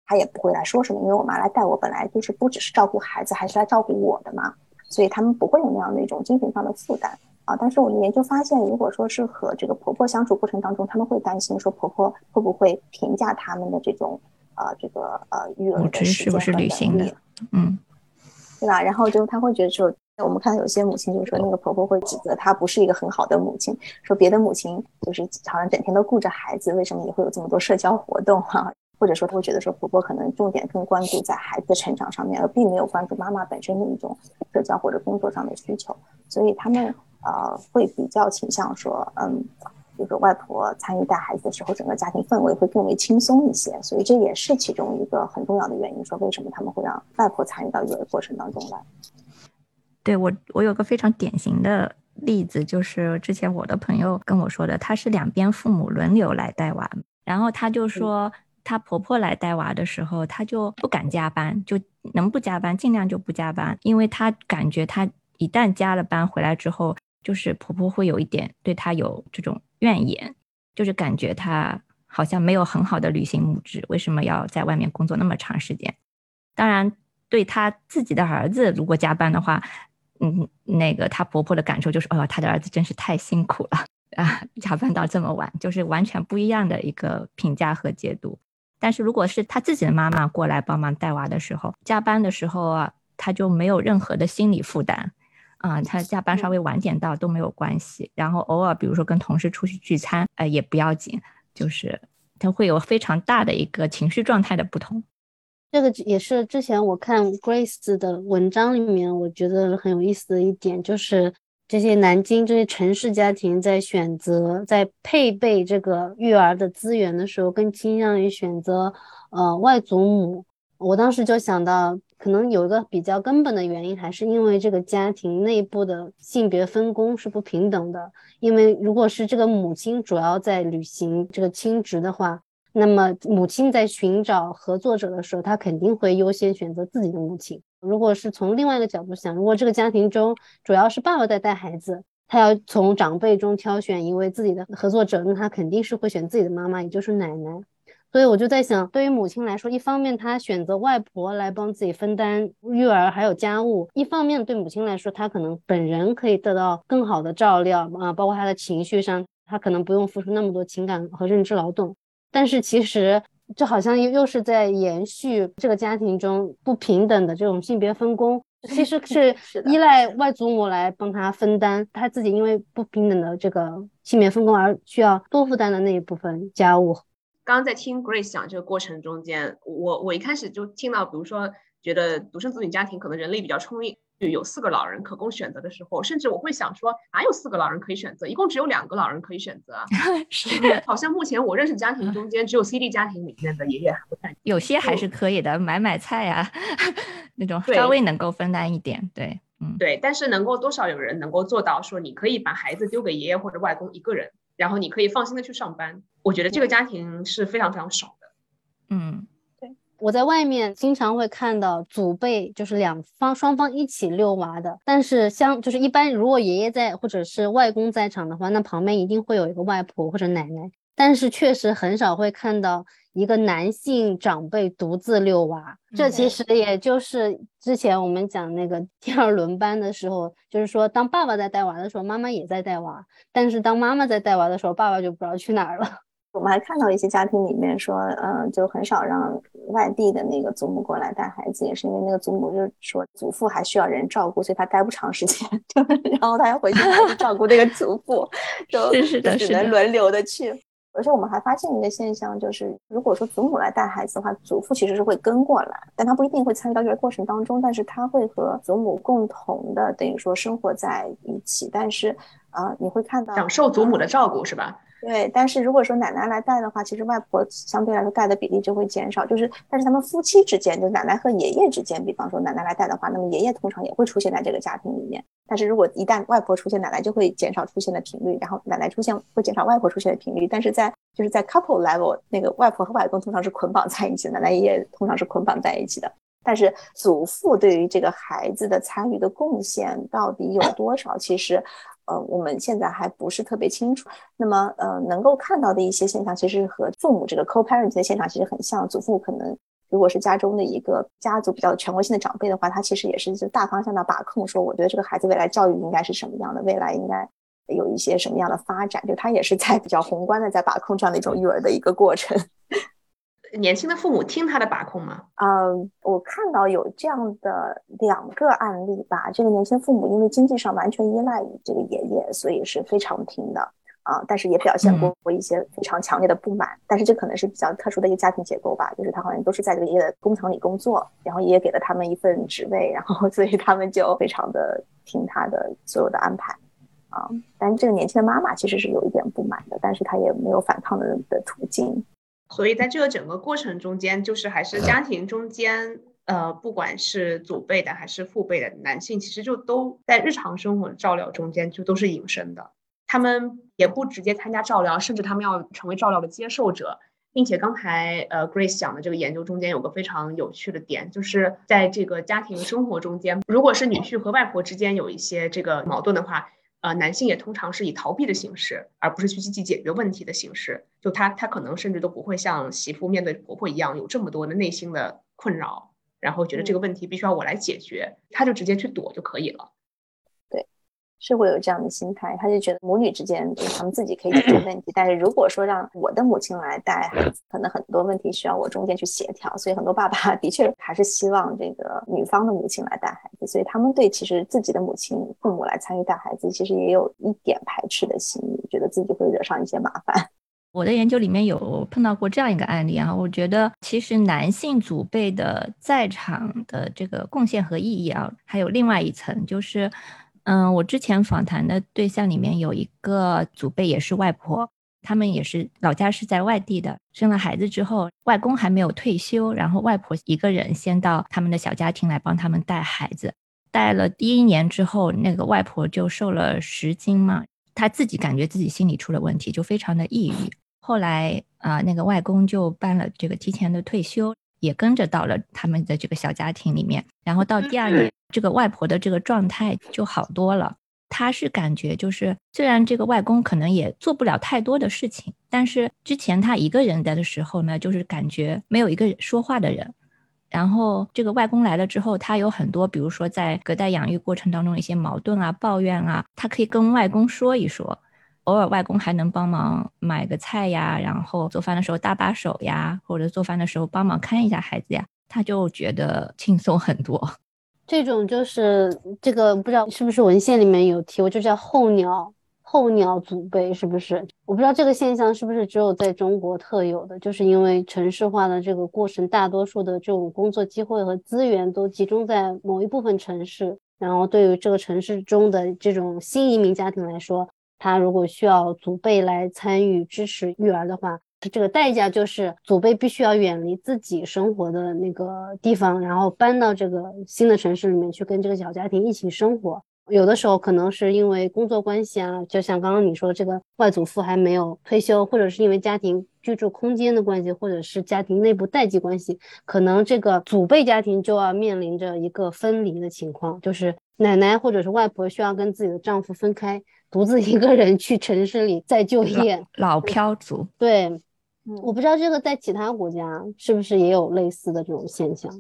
她也不会来说什么，因为我妈来带我，本来就是不只是照顾孩子，还是来照顾我的嘛，所以他们不会有那样的一种精神上的负担。啊，但是我们研究发现，如果说是和这个婆婆相处过程当中，他们会担心说婆婆会不会评价他们的这种呃这个呃育儿的时间和能力，嗯，对吧？然后就他会觉得说，我们看到有些母亲就是说那个婆婆会指责她不是一个很好的母亲，说别的母亲就是好像整天都顾着孩子，为什么也会有这么多社交活动哈？或者说她会觉得说婆婆可能重点更关注在孩子的成长上面，而并没有关注妈妈本身的一种社交或者工作上的需求，所以他们。呃，会比较倾向说，嗯，就是外婆参与带孩子的时候，整个家庭氛围会更为轻松一些，所以这也是其中一个很重要的原因，说为什么他们会让外婆参与到育儿过程当中来。对我，我有个非常典型的例子，就是之前我的朋友跟我说的，她是两边父母轮流来带娃，然后她就说，她婆婆来带娃的时候，她就不敢加班，就能不加班尽量就不加班，因为她感觉她一旦加了班回来之后。就是婆婆会有一点对她有这种怨言，就是感觉她好像没有很好的履行母职，为什么要在外面工作那么长时间？当然，对她自己的儿子如果加班的话，嗯，那个她婆婆的感受就是，哦，她的儿子真是太辛苦了啊，加班到这么晚，就是完全不一样的一个评价和解读。但是如果是她自己的妈妈过来帮忙带娃的时候，加班的时候啊，她就没有任何的心理负担，啊，他加班稍微晚点到都没有关系。然后偶尔比如说跟同事出去聚餐，呃，也不要紧，就是他会有非常大的一个情绪状态的不同。这个也是之前我看 Grace 的文章里面，我觉得很有意思的一点，就是这些南京这些城市家庭在选择在配备这个育儿的资源的时候，更倾向于选择呃外祖母。我当时就想到，可能有一个比较根本的原因，还是因为这个家庭内部的性别分工是不平等的。因为如果是这个母亲主要在履行这个亲职的话，那么，母亲在寻找合作者的时候，她肯定会优先选择自己的母亲。如果是从另外一个角度想，如果这个家庭中主要是爸爸在带孩子，他要从长辈中挑选一位自己的合作者，那他肯定是会选自己的妈妈，也就是奶奶。所以我就在想，对于母亲来说，一方面她选择外婆来帮自己分担育儿还有家务；一方面对母亲来说，她可能本人可以得到更好的照料啊，包括她的情绪上，她可能不用付出那么多情感和认知劳动。但是其实，这好像又又是在延续这个家庭中不平等的这种性别分工，其实 是依赖外祖母来帮他分担他自己因为不平等的这个性别分工而需要多负担的那一部分家务。刚刚在听 Grace 讲这个过程中间，我我一开始就听到，比如说觉得独生子女家庭可能人力比较充裕。有四个老人可供选择的时候，甚至我会想说，哪有四个老人可以选择？一共只有两个老人可以选择。是，好像目前我认识家庭中间，只有 CD 家庭里面的爷爷还不在。有些还是可以的，买买菜呀，那种稍微能够分担一点。对，嗯，对。但是能够多少有人能够做到说，你可以把孩子丢给爷爷或者外公一个人，然后你可以放心的去上班。我觉得这个家庭是非常非常少的。嗯。我在外面经常会看到祖辈，就是两方双方一起遛娃的。但是相就是一般，如果爷爷在或者是外公在场的话，那旁边一定会有一个外婆或者奶奶。但是确实很少会看到一个男性长辈独自遛娃。这其实也就是之前我们讲那个 第二轮班的时候，就是说当爸爸在带娃的时候，妈妈也在带娃；但是当妈妈在带娃的时候，爸爸就不知道去哪儿了。我们还看到一些家庭里面说，嗯，就很少让外地的那个祖母过来带孩子，也是因为那个祖母就是说祖父还需要人照顾，所以他待不长时间，就然后他要回去照顾那个祖父，就是的，只能轮流的去。而且我们还发现一个现象，就是如果说祖母来带孩子的话，祖父其实是会跟过来，但他不一定会参与到这个过程当中，但是他会和祖母共同的等于说生活在一起，但是啊，你会看到享受祖母的照顾是吧？对，但是如果说奶奶来带的话，其实外婆相对来说带的比例就会减少。就是，但是他们夫妻之间，就奶奶和爷爷之间，比方说奶奶来带的话，那么爷爷通常也会出现在这个家庭里面。但是如果一旦外婆出现，奶奶就会减少出现的频率，然后奶奶出现会减少外婆出现的频率。但是在就是在 couple level，那个外婆和外公通常是捆绑在一起，奶奶爷爷通常是捆绑在一起的。但是祖父对于这个孩子的参与的贡献到底有多少？其实。呃，我们现在还不是特别清楚。那么，呃，能够看到的一些现象，其实和父母这个 co-parent 的现象其实很像。祖父可能如果是家中的一个家族比较权威性的长辈的话，他其实也是就大方向的把控，说我觉得这个孩子未来教育应该是什么样的，未来应该有一些什么样的发展，就他也是在比较宏观的在把控这样的一种育儿的一个过程。年轻的父母听他的把控吗？嗯，我看到有这样的两个案例吧。这个年轻父母因为经济上完全依赖于这个爷爷，所以是非常听的啊。但是也表现过一些非常强烈的不满。但是这可能是比较特殊的一个家庭结构吧，就是他好像都是在这个爷爷的工厂里工作，然后爷爷给了他们一份职位，然后 所以他们就非常的听他的所有的安排啊。但是这个年轻的妈妈其实是有一点不满的，但是她也没有反抗的的途径。所以在这个整个过程中间，就是还是家庭中间，呃，不管是祖辈的还是父辈的男性，其实就都在日常生活照料中间就都是隐身的，他们也不直接参加照料，甚至他们要成为照料的接受者，并且刚才呃 Grace 讲的这个研究中间有个非常有趣的点，就是在这个家庭生活中间，如果是女婿和外婆之间有一些这个矛盾的话。呃，男性也通常是以逃避的形式，而不是去积极解决问题的形式。就他，他可能甚至都不会像媳妇面对婆婆一样有这么多的内心的困扰，然后觉得这个问题必须要我来解决，他就直接去躲就可以了。对，是会有这样的心态，他就觉得母女之间就是他们自己可以解决问题，但是如果说让我的母亲来带孩子，可能很多问题需要我中间去协调，所以很多爸爸 的确还是希望这个女方的母亲来带孩子，所以他们对其实自己的母亲父母来参与带孩子，其实也有一点排斥的心理，觉得自己会惹上一些麻烦。我的研究里面有碰到过这样一个案例啊，我觉得其实男性祖辈的在场的这个贡献和意义啊，还有另外一层就是。嗯，我之前访谈的对象里面有一个祖辈也是外婆，他们也是老家是在外地的。生了孩子之后，外公还没有退休，然后外婆一个人先到他们的小家庭来帮他们带孩子。带了第一年之后，那个外婆就瘦了十斤嘛，她自己感觉自己心理出了问题，就非常的抑郁。后来啊，那个外公就办了这个提前的退休。也跟着到了他们的这个小家庭里面，然后到第二年，这个外婆的这个状态就好多了。她是感觉就是，虽然这个外公可能也做不了太多的事情，但是之前他一个人在的时候呢，就是感觉没有一个说话的人。然后这个外公来了之后，他有很多，比如说在隔代养育过程当中一些矛盾啊、抱怨啊，他可以跟外公说一说。偶尔外公还能帮忙买个菜呀，然后做饭的时候搭把手呀，或者做饭的时候帮忙看一下孩子呀，他就觉得轻松很多。这种就是这个不知道是不是文献里面有提过，就叫候鸟候鸟祖辈，是不是？我不知道这个现象是不是只有在中国特有的，就是因为城市化的这个过程，大多数的这种工作机会和资源都集中在某一部分城市，然后对于这个城市中的这种新移民家庭来说。他如果需要祖辈来参与支持育儿的话，这个代价就是祖辈必须要远离自己生活的那个地方，然后搬到这个新的城市里面去跟这个小家庭一起生活。有的时候可能是因为工作关系啊，就像刚刚你说这个外祖父还没有退休，或者是因为家庭居住空间的关系，或者是家庭内部代际关系，可能这个祖辈家庭就要面临着一个分离的情况，就是奶奶或者是外婆需要跟自己的丈夫分开。独自一个人去城市里再就业，老漂族。对，我不知道这个在其他国家是不是也有类似的这种现象。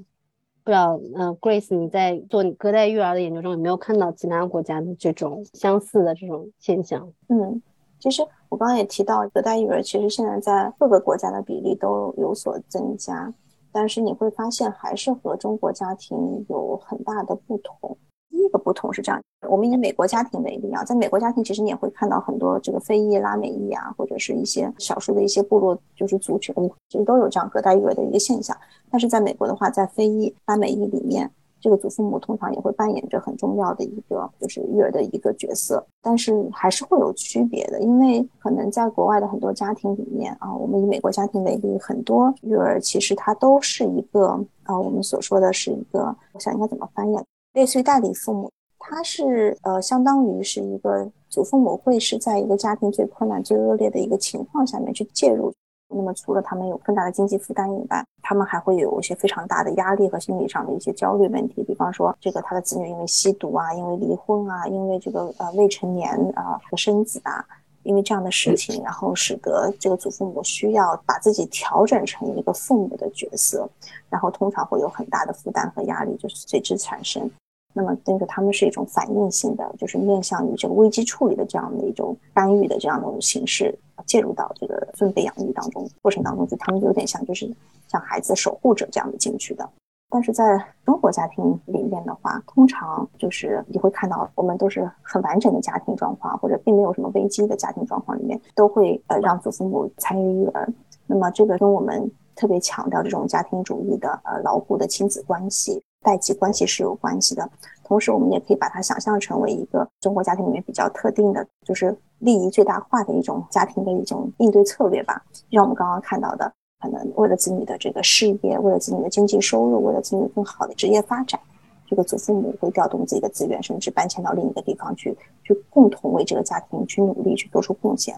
不知道，嗯，Grace，你在做隔代育儿的研究中有没有看到其他国家的这种相似的这种现象？嗯，其实我刚刚也提到，隔代育儿其实现在在各个国家的比例都有所增加，但是你会发现还是和中国家庭有很大的不同。第一个不同是这样，我们以美国家庭为例啊，在美国家庭，其实你也会看到很多这个非裔、拉美裔啊，或者是一些少数的一些部落，就是族群，其实都有这样隔代育儿的一个现象。但是在美国的话，在非裔、拉美裔里面，这个祖父母通常也会扮演着很重要的一个就是育儿的一个角色，但是还是会有区别的，因为可能在国外的很多家庭里面啊，我们以美国家庭为例，很多育儿其实它都是一个啊，我们所说的是一个，我想应该怎么翻译？类似于代理父母，他是呃，相当于是一个祖父母会是在一个家庭最困难、最恶劣的一个情况下面去介入。那么除了他们有更大的经济负担以外，他们还会有一些非常大的压力和心理上的一些焦虑问题。比方说，这个他的子女因为吸毒啊，因为离婚啊，因为这个呃未成年啊和生子啊，因为这样的事情，然后使得这个祖父母需要把自己调整成一个父母的角色，然后通常会有很大的负担和压力就是随之产生。那么，这个他们是一种反应性的，就是面向于这个危机处理的这样的一种干预的这样的一种形式，介入到这个分辈养育当中过程当中，就他们有点像就是像孩子守护者这样的进去的。但是在中国家庭里面的话，通常就是你会看到，我们都是很完整的家庭状况，或者并没有什么危机的家庭状况里面，都会呃让祖父母参与育儿。那么这个跟我们特别强调这种家庭主义的呃牢固的亲子关系。代际关系是有关系的，同时我们也可以把它想象成为一个中国家庭里面比较特定的，就是利益最大化的一种家庭的一种应对策略吧。就像我们刚刚看到的，可能为了子女的这个事业，为了子女的经济收入，为了子女更好的职业发展，这个祖父母会调动自己的资源，甚至搬迁到另一个地方去，去共同为这个家庭去努力，去做出贡献。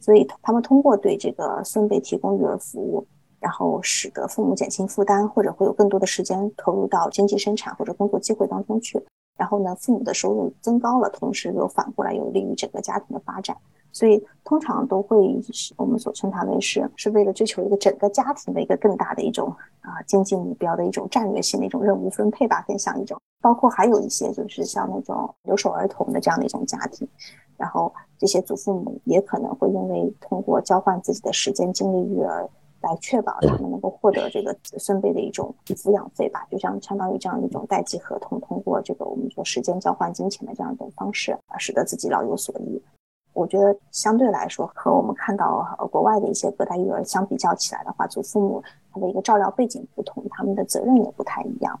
所以他们通过对这个孙辈提供育儿服务。然后使得父母减轻负担，或者会有更多的时间投入到经济生产或者工作机会当中去。然后呢，父母的收入增高了，同时又反过来有利于整个家庭的发展。所以通常都会是我们所称它为是是为了追求一个整个家庭的一个更大的一种啊经济目标的一种战略性的一种任务分配吧，更像一种。包括还有一些就是像那种留守儿童的这样的一种家庭，然后这些祖父母也可能会因为通过交换自己的时间精力育儿。来确保他们能够获得这个子孙辈的一种抚养费吧，就像相当于这样一种代际合同，通过这个我们说时间交换金钱的这样一种方式啊，使得自己老有所依。我觉得相对来说，和我们看到国外的一些隔代育儿相比较起来的话，祖父母他的一个照料背景不同，他们的责任也不太一样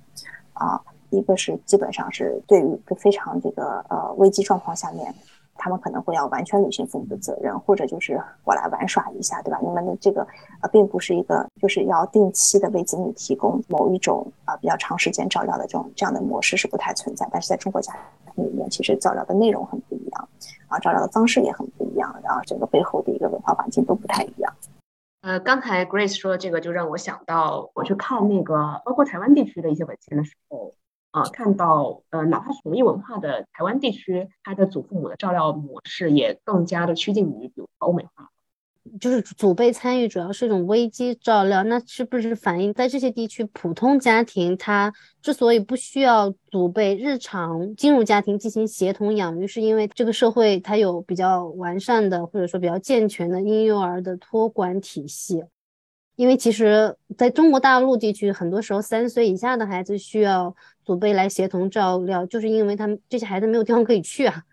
啊。一个是基本上是对于一个非常这个呃危机状况下面。他们可能会要完全履行父母的责任，或者就是我来玩耍一下，对吧？你们的这个呃，并不是一个就是要定期的为子女提供某一种啊比较长时间照料的这种这样的模式是不太存在。但是在中国家庭里面，其实照料的内容很不一样，啊，照料的方式也很不一样，然后整个背后的一个文化环境都不太一样。呃，刚才 Grace 说的这个，就让我想到我去看那个包括台湾地区的一些文献的时候。啊，看到呃，哪怕是同一文化的台湾地区，他的祖父母的照料模式也更加的趋近于，比如欧美化。就是祖辈参与主要是一种危机照料，那是不是反映在这些地区普通家庭，他之所以不需要祖辈日常进入家庭进行协同养育，是因为这个社会它有比较完善的或者说比较健全的婴幼儿的托管体系。因为其实在中国大陆地区，很多时候三岁以下的孩子需要祖辈来协同照料，就是因为他们这些孩子没有地方可以去啊。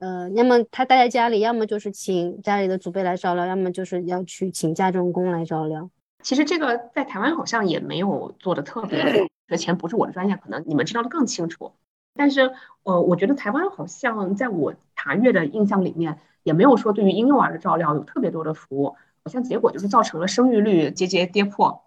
呃，要么他待在家里，要么就是请家里的祖辈来照料，要么就是要去请家政工来照料。其实这个在台湾好像也没有做的特别，这钱不是我的专业，可能你们知道的更清楚。但是，呃，我觉得台湾好像在我查阅的印象里面，也没有说对于婴幼儿的照料有特别多的服务。好像结果就是造成了生育率节节跌破，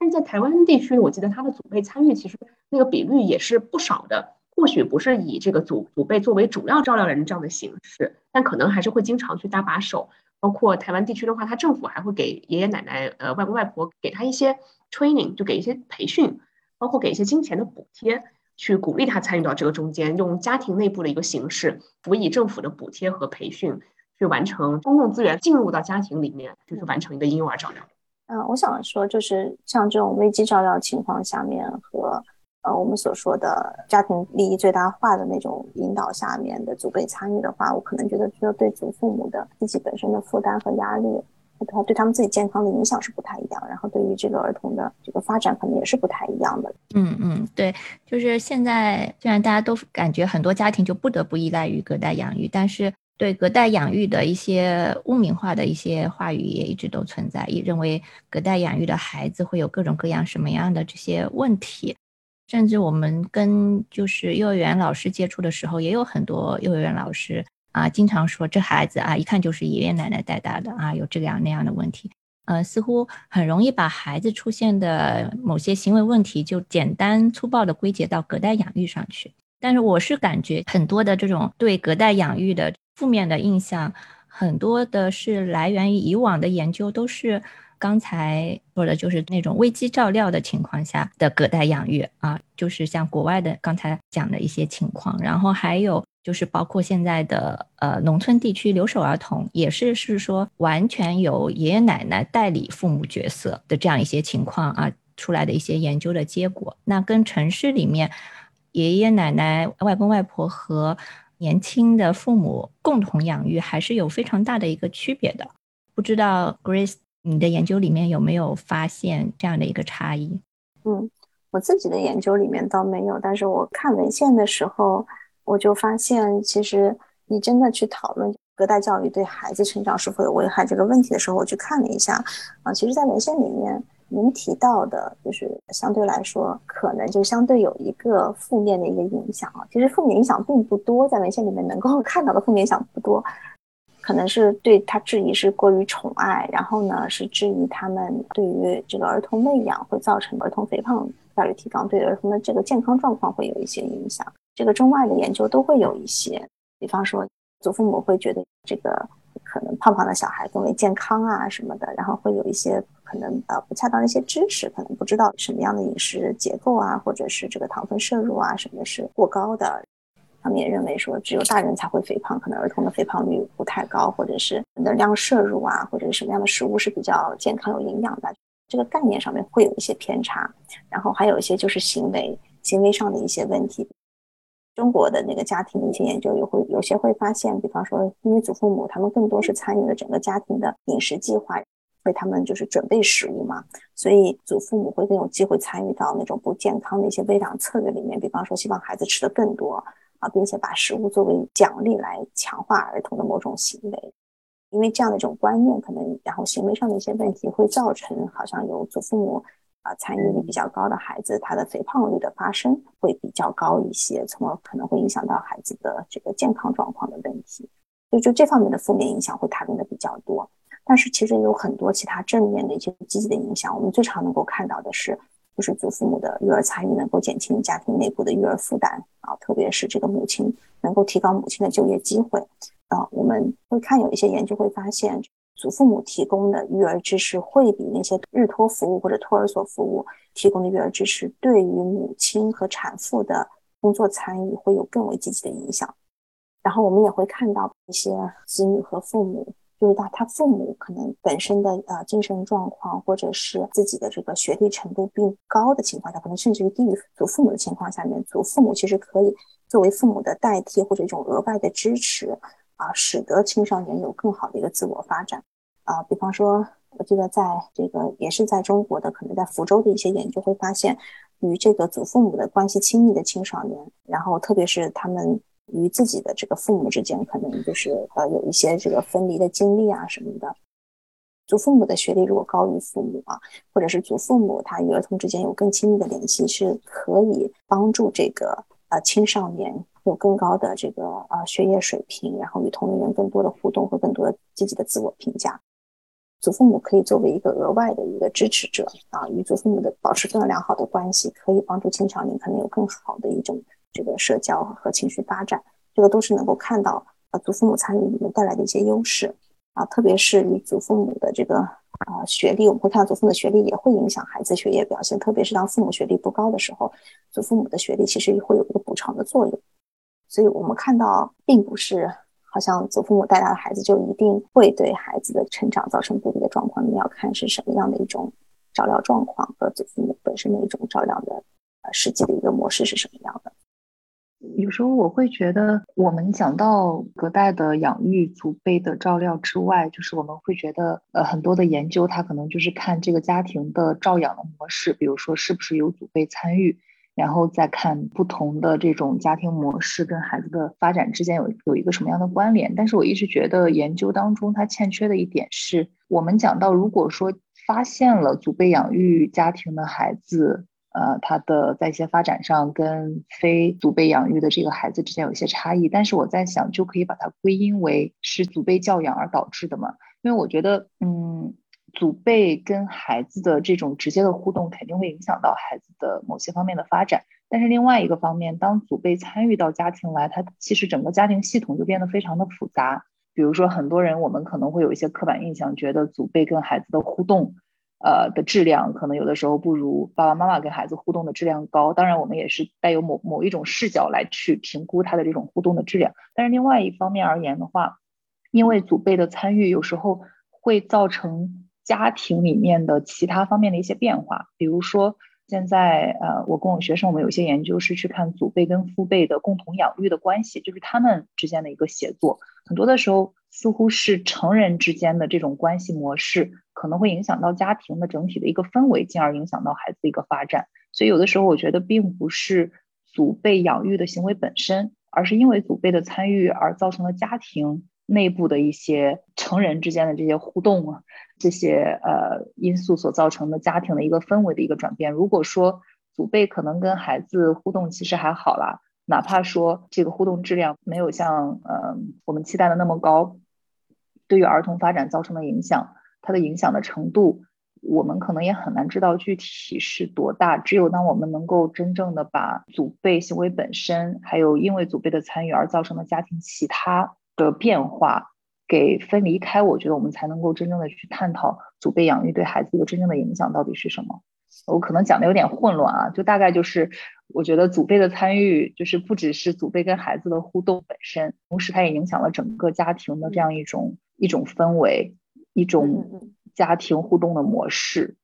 但是在台湾地区，我记得他的祖辈参与其实那个比率也是不少的。或许不是以这个祖祖辈作为主要照料人这样的形式，但可能还是会经常去搭把手。包括台湾地区的话，他政府还会给爷爷奶奶、呃外公外婆给他一些 training，就给一些培训，包括给一些金钱的补贴，去鼓励他参与到这个中间，用家庭内部的一个形式辅以政府的补贴和培训。去完成公共资源进入到家庭里面，就是完成一个婴幼儿照料。嗯，我想说，就是像这种危机照料情况下面和呃我们所说的家庭利益最大化的那种引导下面的祖辈参与的话，我可能觉得说对祖父母的自己本身的负担和压力，他对他们自己健康的影响是不太一样，然后对于这个儿童的这个发展可能也是不太一样的。嗯嗯，对，就是现在虽然大家都感觉很多家庭就不得不依赖于隔代养育，但是。对隔代养育的一些污名化的一些话语也一直都存在，也认为隔代养育的孩子会有各种各样什么样的这些问题，甚至我们跟就是幼儿园老师接触的时候，也有很多幼儿园老师啊，经常说这孩子啊，一看就是爷爷奶奶带大的啊，有这样那样的问题，呃，似乎很容易把孩子出现的某些行为问题就简单粗暴的归结到隔代养育上去。但是我是感觉很多的这种对隔代养育的。负面的印象很多的是来源于以往的研究，都是刚才说的，就是那种危机照料的情况下的隔代养育啊，就是像国外的刚才讲的一些情况，然后还有就是包括现在的呃农村地区留守儿童，也是是说完全由爷爷奶奶代理父母角色的这样一些情况啊出来的一些研究的结果，那跟城市里面爷爷奶奶、外公外婆和年轻的父母共同养育还是有非常大的一个区别的，不知道 Grace，你的研究里面有没有发现这样的一个差异？嗯，我自己的研究里面倒没有，但是我看文献的时候，我就发现，其实你真的去讨论隔代教育对孩子成长是否有危害这个问题的时候，我去看了一下，啊，其实，在文献里面。您提到的，就是相对来说，可能就相对有一个负面的一个影响啊。其实负面影响并不多，在文献里面能够 看到的负面影响不多，可能是对他质疑是过于宠爱，然后呢是质疑他们对于这个儿童喂养会造成儿童肥胖概率提高，对儿童的这个健康状况会有一些影响。这个中外的研究都会有一些，比方说祖父母会觉得这个。可能胖胖的小孩更为健康啊什么的，然后会有一些可能呃不恰当的一些知识，可能不知道什么样的饮食结构啊，或者是这个糖分摄入啊什么是过高的，他们也认为说只有大人才会肥胖，可能儿童的肥胖率不太高，或者是能量摄入啊，或者是什么样的食物是比较健康有营养的，这个概念上面会有一些偏差。然后还有一些就是行为行为上的一些问题。中国的那个家庭的一些研究也会有些会发现，比方说因为祖父母他们更多是参与了整个家庭的饮食计划。为他们就是准备食物嘛，所以祖父母会更有机会参与到那种不健康的一些喂养策略里面，比方说希望孩子吃的更多啊，并且把食物作为奖励来强化儿童的某种行为，因为这样的一种观念可能，然后行为上的一些问题会造成好像有祖父母啊参与率比较高的孩子，他的肥胖率的发生会比较高一些，从而可能会影响到孩子的这个健康状况的问题，所以就这方面的负面影响会谈论的比较多。但是其实有很多其他正面的一些积极的影响。我们最常能够看到的是，就是祖父母的育儿参与能够减轻家庭内部的育儿负担啊，特别是这个母亲能够提高母亲的就业机会啊。我们会看有一些研究会发现，祖父母提供的育儿知识会比那些日托服务或者托儿所服务提供的育儿知识，对于母亲和产妇的工作参与会有更为积极的影响。然后我们也会看到一些子女和父母。就是他，他父母可能本身的呃精神状况，或者是自己的这个学历程度并不高的情况下，可能甚至于低于祖父母的情况下面，祖父母其实可以作为父母的代替或者一种额外的支持啊，使得青少年有更好的一个自我发展啊。比方说，我记得在这个也是在中国的，可能在福州的一些研究会发现，与这个祖父母的关系亲密的青少年，然后特别是他们。与自己的这个父母之间，可能就是呃有一些这个分离的经历啊什么的。祖父母的学历如果高于父母啊，或者是祖父母他与儿童之间有更亲密的联系，是可以帮助这个呃青少年有更高的这个呃学业水平，然后与同龄人更多的互动和更多的积极的自我评价。祖父母可以作为一个额外的一个支持者啊，与祖父母的保持更良好的关系，可以帮助青少年可能有更好的一种。这个社交和情绪发展，这个都是能够看到啊，祖父母参与里面带来的一些优势啊，特别是你祖父母的这个啊学历，我们会看到祖父母的学历也会影响孩子学业表现，特别是当父母学历不高的时候，祖父母的学历其实会有一个补偿的作用。所以我们看到，并不是好像祖父母带大的孩子就一定会对孩子的成长造成不利的状况，你要看是什么样的一种照料状况和祖父母本身的一种照料的呃实际的一个模式是什么样的。有时候我会觉得，我们讲到隔代的养育、祖辈的照料之外，就是我们会觉得，呃，很多的研究它可能就是看这个家庭的照养的模式，比如说是不是有祖辈参与，然后再看不同的这种家庭模式跟孩子的发展之间有有一个什么样的关联。但是我一直觉得研究当中它欠缺的一点是，我们讲到如果说发现了祖辈养育家庭的孩子。呃，他的在一些发展上跟非祖辈养育的这个孩子之间有一些差异，但是我在想，就可以把它归因为是祖辈教养而导致的嘛？因为我觉得，嗯，祖辈跟孩子的这种直接的互动肯定会影响到孩子的某些方面的发展，但是另外一个方面，当祖辈参与到家庭来，他其实整个家庭系统就变得非常的复杂。比如说，很多人我们可能会有一些刻板印象，觉得祖辈跟孩子的互动。呃的质量可能有的时候不如爸爸妈妈跟孩子互动的质量高，当然我们也是带有某某一种视角来去评估他的这种互动的质量。但是另外一方面而言的话，因为祖辈的参与有时候会造成家庭里面的其他方面的一些变化，比如说现在呃我跟我学生我们有些研究是去看祖辈跟父辈的共同养育的关系，就是他们之间的一个协作，很多的时候。似乎是成人之间的这种关系模式，可能会影响到家庭的整体的一个氛围，进而影响到孩子的一个发展。所以有的时候，我觉得并不是祖辈养育的行为本身，而是因为祖辈的参与而造成了家庭内部的一些成人之间的这些互动啊，这些呃因素所造成的家庭的一个氛围的一个转变。如果说祖辈可能跟孩子互动其实还好啦。哪怕说这个互动质量没有像呃我们期待的那么高，对于儿童发展造成的影响，它的影响的程度，我们可能也很难知道具体是多大。只有当我们能够真正的把祖辈行为本身，还有因为祖辈的参与而造成的家庭其他的变化给分离开，我觉得我们才能够真正的去探讨祖辈养育对孩子一个真正的影响到底是什么。我可能讲的有点混乱啊，就大概就是，我觉得祖辈的参与，就是不只是祖辈跟孩子的互动本身，同时它也影响了整个家庭的这样一种一种氛围，一种家庭互动的模式。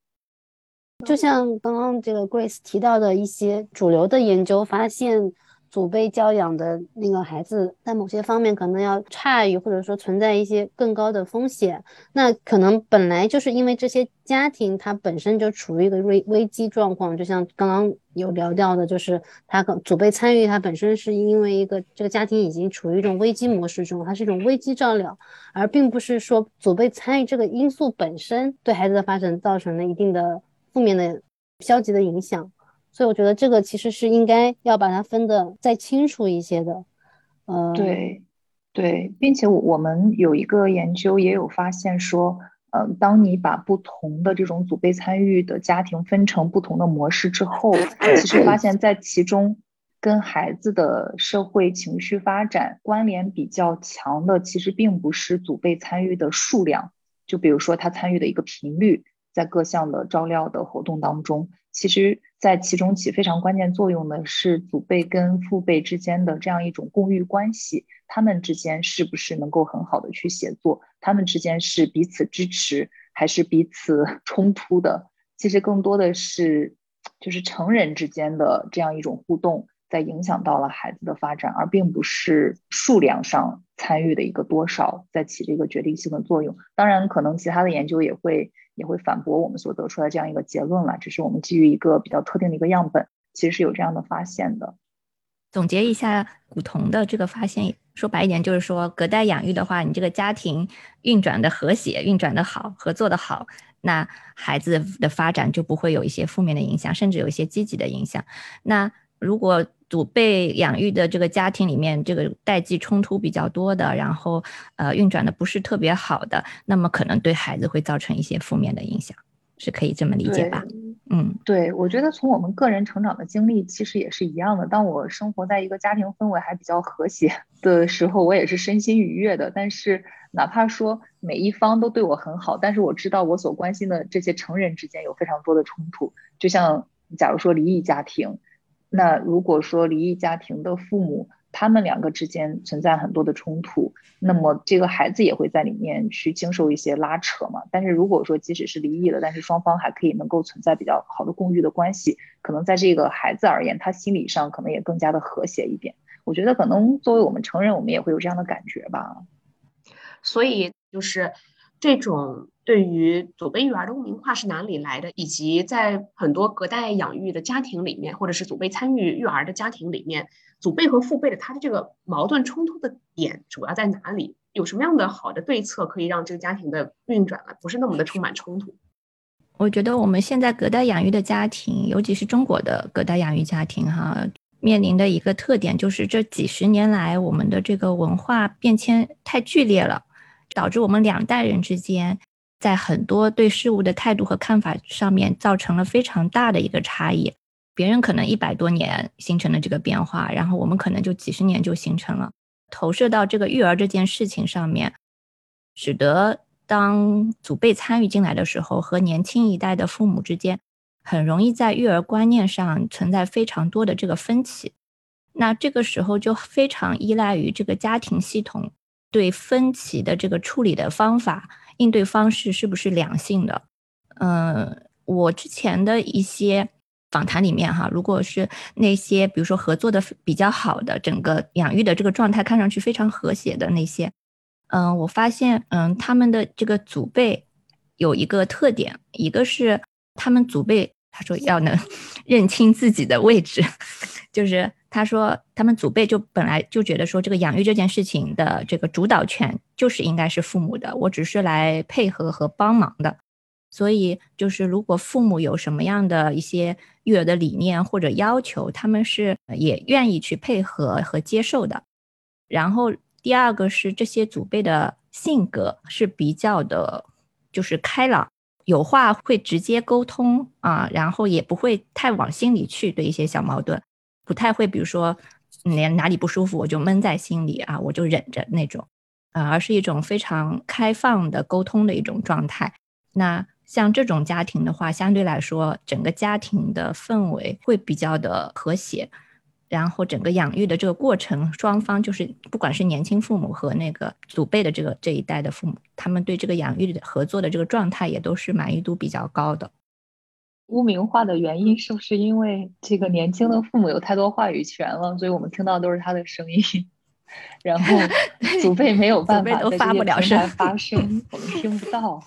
就像刚刚这个 Grace 提到的一些主流的研究发现。祖辈教养的那个孩子，在某些方面可能要差于，或者说存在一些更高的风险。那可能本来就是因为这些家庭它本身就处于一个危危机状况，就像刚刚有聊到的，就是他祖辈参与，他本身是因为一个这个家庭已经处于一种危机模式中，它是一种危机照料，而并不是说祖辈参与这个因素本身对孩子的发展造成了一定的负面的消极的影响。所以我觉得这个其实是应该要把它分得再清楚一些的，呃，对，对，并且我们有一个研究也有发现说，嗯，当你把不同的这种祖辈参与的家庭分成不同的模式之后，其实发现在其中跟孩子的社会情绪发展关联比较强的，其实并不是祖辈参与的数量，就比如说他参与的一个频率，在各项的照料的活动当中。其实，在其中起非常关键作用的是祖辈跟父辈之间的这样一种共育关系，他们之间是不是能够很好的去协作？他们之间是彼此支持还是彼此 冲突的？其实更多的是，就是成人之间的这样一种互动，在影响到了孩子的发展，而并不是数量上参与的一个多少在起这个决定性的作用。当然，可能其他的研究也会。也会反驳我们所得出来这样一个结论了，只是我们基于一个比较特定的一个样本，其实是有这样的发现的。总结一下古铜的这个发现，说白一点就是说，隔代养育的话，你这个家庭运转的和谐、运转的好、合作的好，那孩子的发展就不会有一些负面的影响，甚至有一些积极的影响。那如果祖辈养育的这个家庭里面，这个代际冲突比较多的，然后呃运转的不是特别好的，那么可能对孩子会造成一些负面的影响，是可以这么理解吧？嗯，对，我觉得从我们个人成长的经历其实也是一样的。当我生活在一个家庭氛围还比较和谐的时候，我也是身心愉悦的。但是哪怕说每一方都对我很好，但是我知道我所关心的这些成人之间有非常多的冲突，就像假如说离异家庭。那如果说离异家庭的父母，他们两个之间存在很多的冲突，那么这个孩子也会在里面去经受一些拉扯嘛。但是如果说即使是离异了，但是双方还可以能够存在比较好的共育的关系，可能在这个孩子而言，他心理上可能也更加的和谐一点。我觉得可能作为我们成人，我们也会有这样的感觉吧。所以就是这种。对于祖辈育儿的污名化是哪里来的？以及在很多隔代养育的家庭里面，或者是祖辈参与育儿的家庭里面，祖辈和父辈的他的这个矛盾冲突的点主要在哪里？有什么样的好的对策可以让这个家庭的运转啊不是那么的充满冲突？我觉得我们现在隔代养育的家庭，尤其是中国的隔代养育家庭，哈，面临的一个特点就是这几十年来我们的这个文化变迁太剧烈了，导致我们两代人之间。在很多对事物的态度和看法上面，造成了非常大的一个差异。别人可能一百多年形成了这个变化，然后我们可能就几十年就形成了。投射到这个育儿这件事情上面，使得当祖辈参与进来的时候，和年轻一代的父母之间，很容易在育儿观念上存在非常多的这个分歧。那这个时候就非常依赖于这个家庭系统对分歧的这个处理的方法。应对方式是不是良性的？嗯，我之前的一些访谈里面哈，如果是那些比如说合作的比较好的，整个养育的这个状态看上去非常和谐的那些，嗯，我发现嗯，他们的这个祖辈有一个特点，一个是他们祖辈他说要能 认清自己的位置，就是。他说，他们祖辈就本来就觉得说，这个养育这件事情的这个主导权就是应该是父母的，我只是来配合和帮忙的。所以，就是如果父母有什么样的一些育儿的理念或者要求，他们是也愿意去配合和接受的。然后，第二个是这些祖辈的性格是比较的，就是开朗，有话会直接沟通啊，然后也不会太往心里去对一些小矛盾。不太会，比如说，连哪里不舒服我就闷在心里啊，我就忍着那种，啊，而是一种非常开放的沟通的一种状态。那像这种家庭的话，相对来说，整个家庭的氛围会比较的和谐，然后整个养育的这个过程，双方就是不管是年轻父母和那个祖辈的这个这一代的父母，他们对这个养育的合作的这个状态也都是满意度比较高的。污名化的原因是不是因为这个年轻的父母有太多话语权了，所以我们听到都是他的声音，然后 祖辈没有办法都发不了声发声，我们听不到。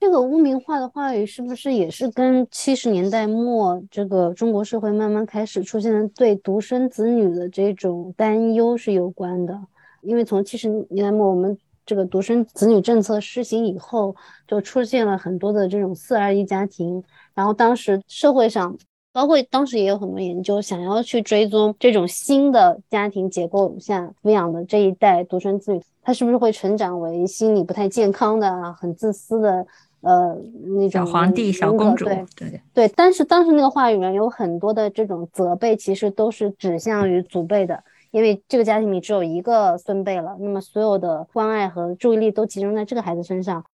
这个污名化的话语是不是也是跟七十年代末这个中国社会慢慢开始出现的对独生子女的这种担忧是有关的？因为从七十年代末我们这个独生子女政策施行以后，就出现了很多的这种四二一家庭，然后当时社会上，包括当时也有很多研究想要去追踪这种新的家庭结构下抚养的这一代独生子女，他是不是会成长为心理不太健康的、很自私的？呃，那种小皇帝、小公主，对对对。但是当时那个话语人有很多的这种责备，其实都是指向于祖辈的，因为这个家庭里只有一个孙辈了，那么所有的关爱和注意力都集中在这个孩子身上。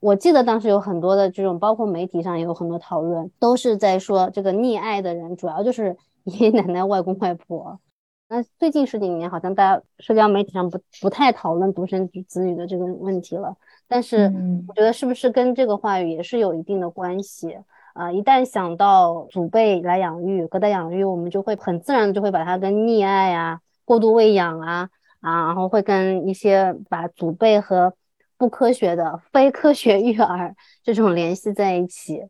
我记得当时有很多的这种，包括媒体上也有很多讨论，都是在说这个溺爱的人主要就是 爷爷奶奶、外公外婆。那最近十几年，好像大家社交媒体上不不太讨论独生子女的这个问题了。但是我觉得是不是跟这个话语也是有一定的关系啊？一旦想到祖辈来养育、隔代养育，我们就会很自然的就会把它跟溺爱啊、过度喂养啊啊，然后会跟一些把祖辈和不科学的非科学育儿这种联系在一起。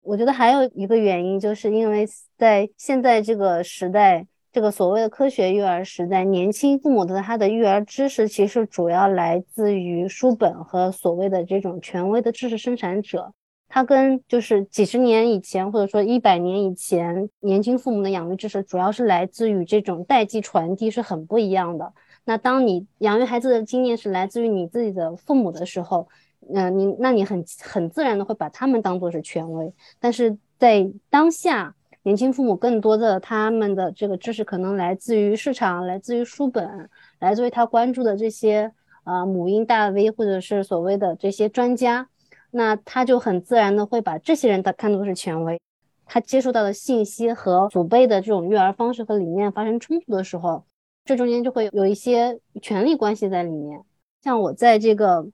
我觉得还有一个原因，就是因为在现在这个时代。这个所谓的科学育儿时代，年轻父母的他的育儿知识其实主要来自于书本和所谓的这种权威的知识生产者。他跟就是几十年以前或者说一百年以前年轻父母的养育知识，主要是来自于这种代际传递，是很不一样的。那当你养育孩子的经验是来自于你自己的父母的时候，嗯，你那你很很自然的会把他们当做是权威。但是在当下。年轻父母更多的他们的这个知识可能来自于市场，来自于书本，来自于他关注的这些啊母婴大 V 或者是所谓的这些专家，那他就很自然的会把这些人的看作是权威。他接触到的信息和祖辈的这种育儿方式和理念发生冲突的时候，这中间就会有一些权力关系在里面。像我在这个。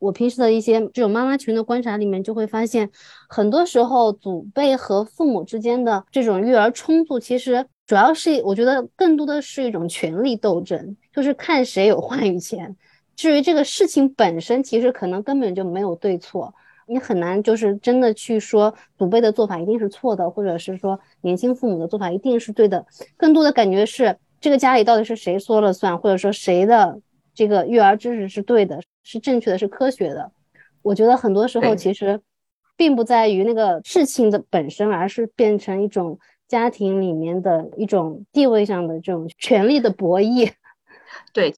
我平时的一些这种妈妈群的观察里面，就会发现，很多时候祖辈和父母之间的这种育儿冲突，其实主要是我觉得更多的是一种权力斗争，就是看谁有话语权。至于这个事情本身，其实可能根本就没有对错，你很难就是真的去说祖辈的做法一定是错的，或者是说年轻父母的做法一定是对的。更多的感觉是这个家里到底是谁说了算，或者说谁的这个育儿知识是对的。是正确的，是科学的。我觉得很多时候其实并不在于那个事情的本身，而是变成一种家庭里面的一种地位上的这种权力的博弈。对，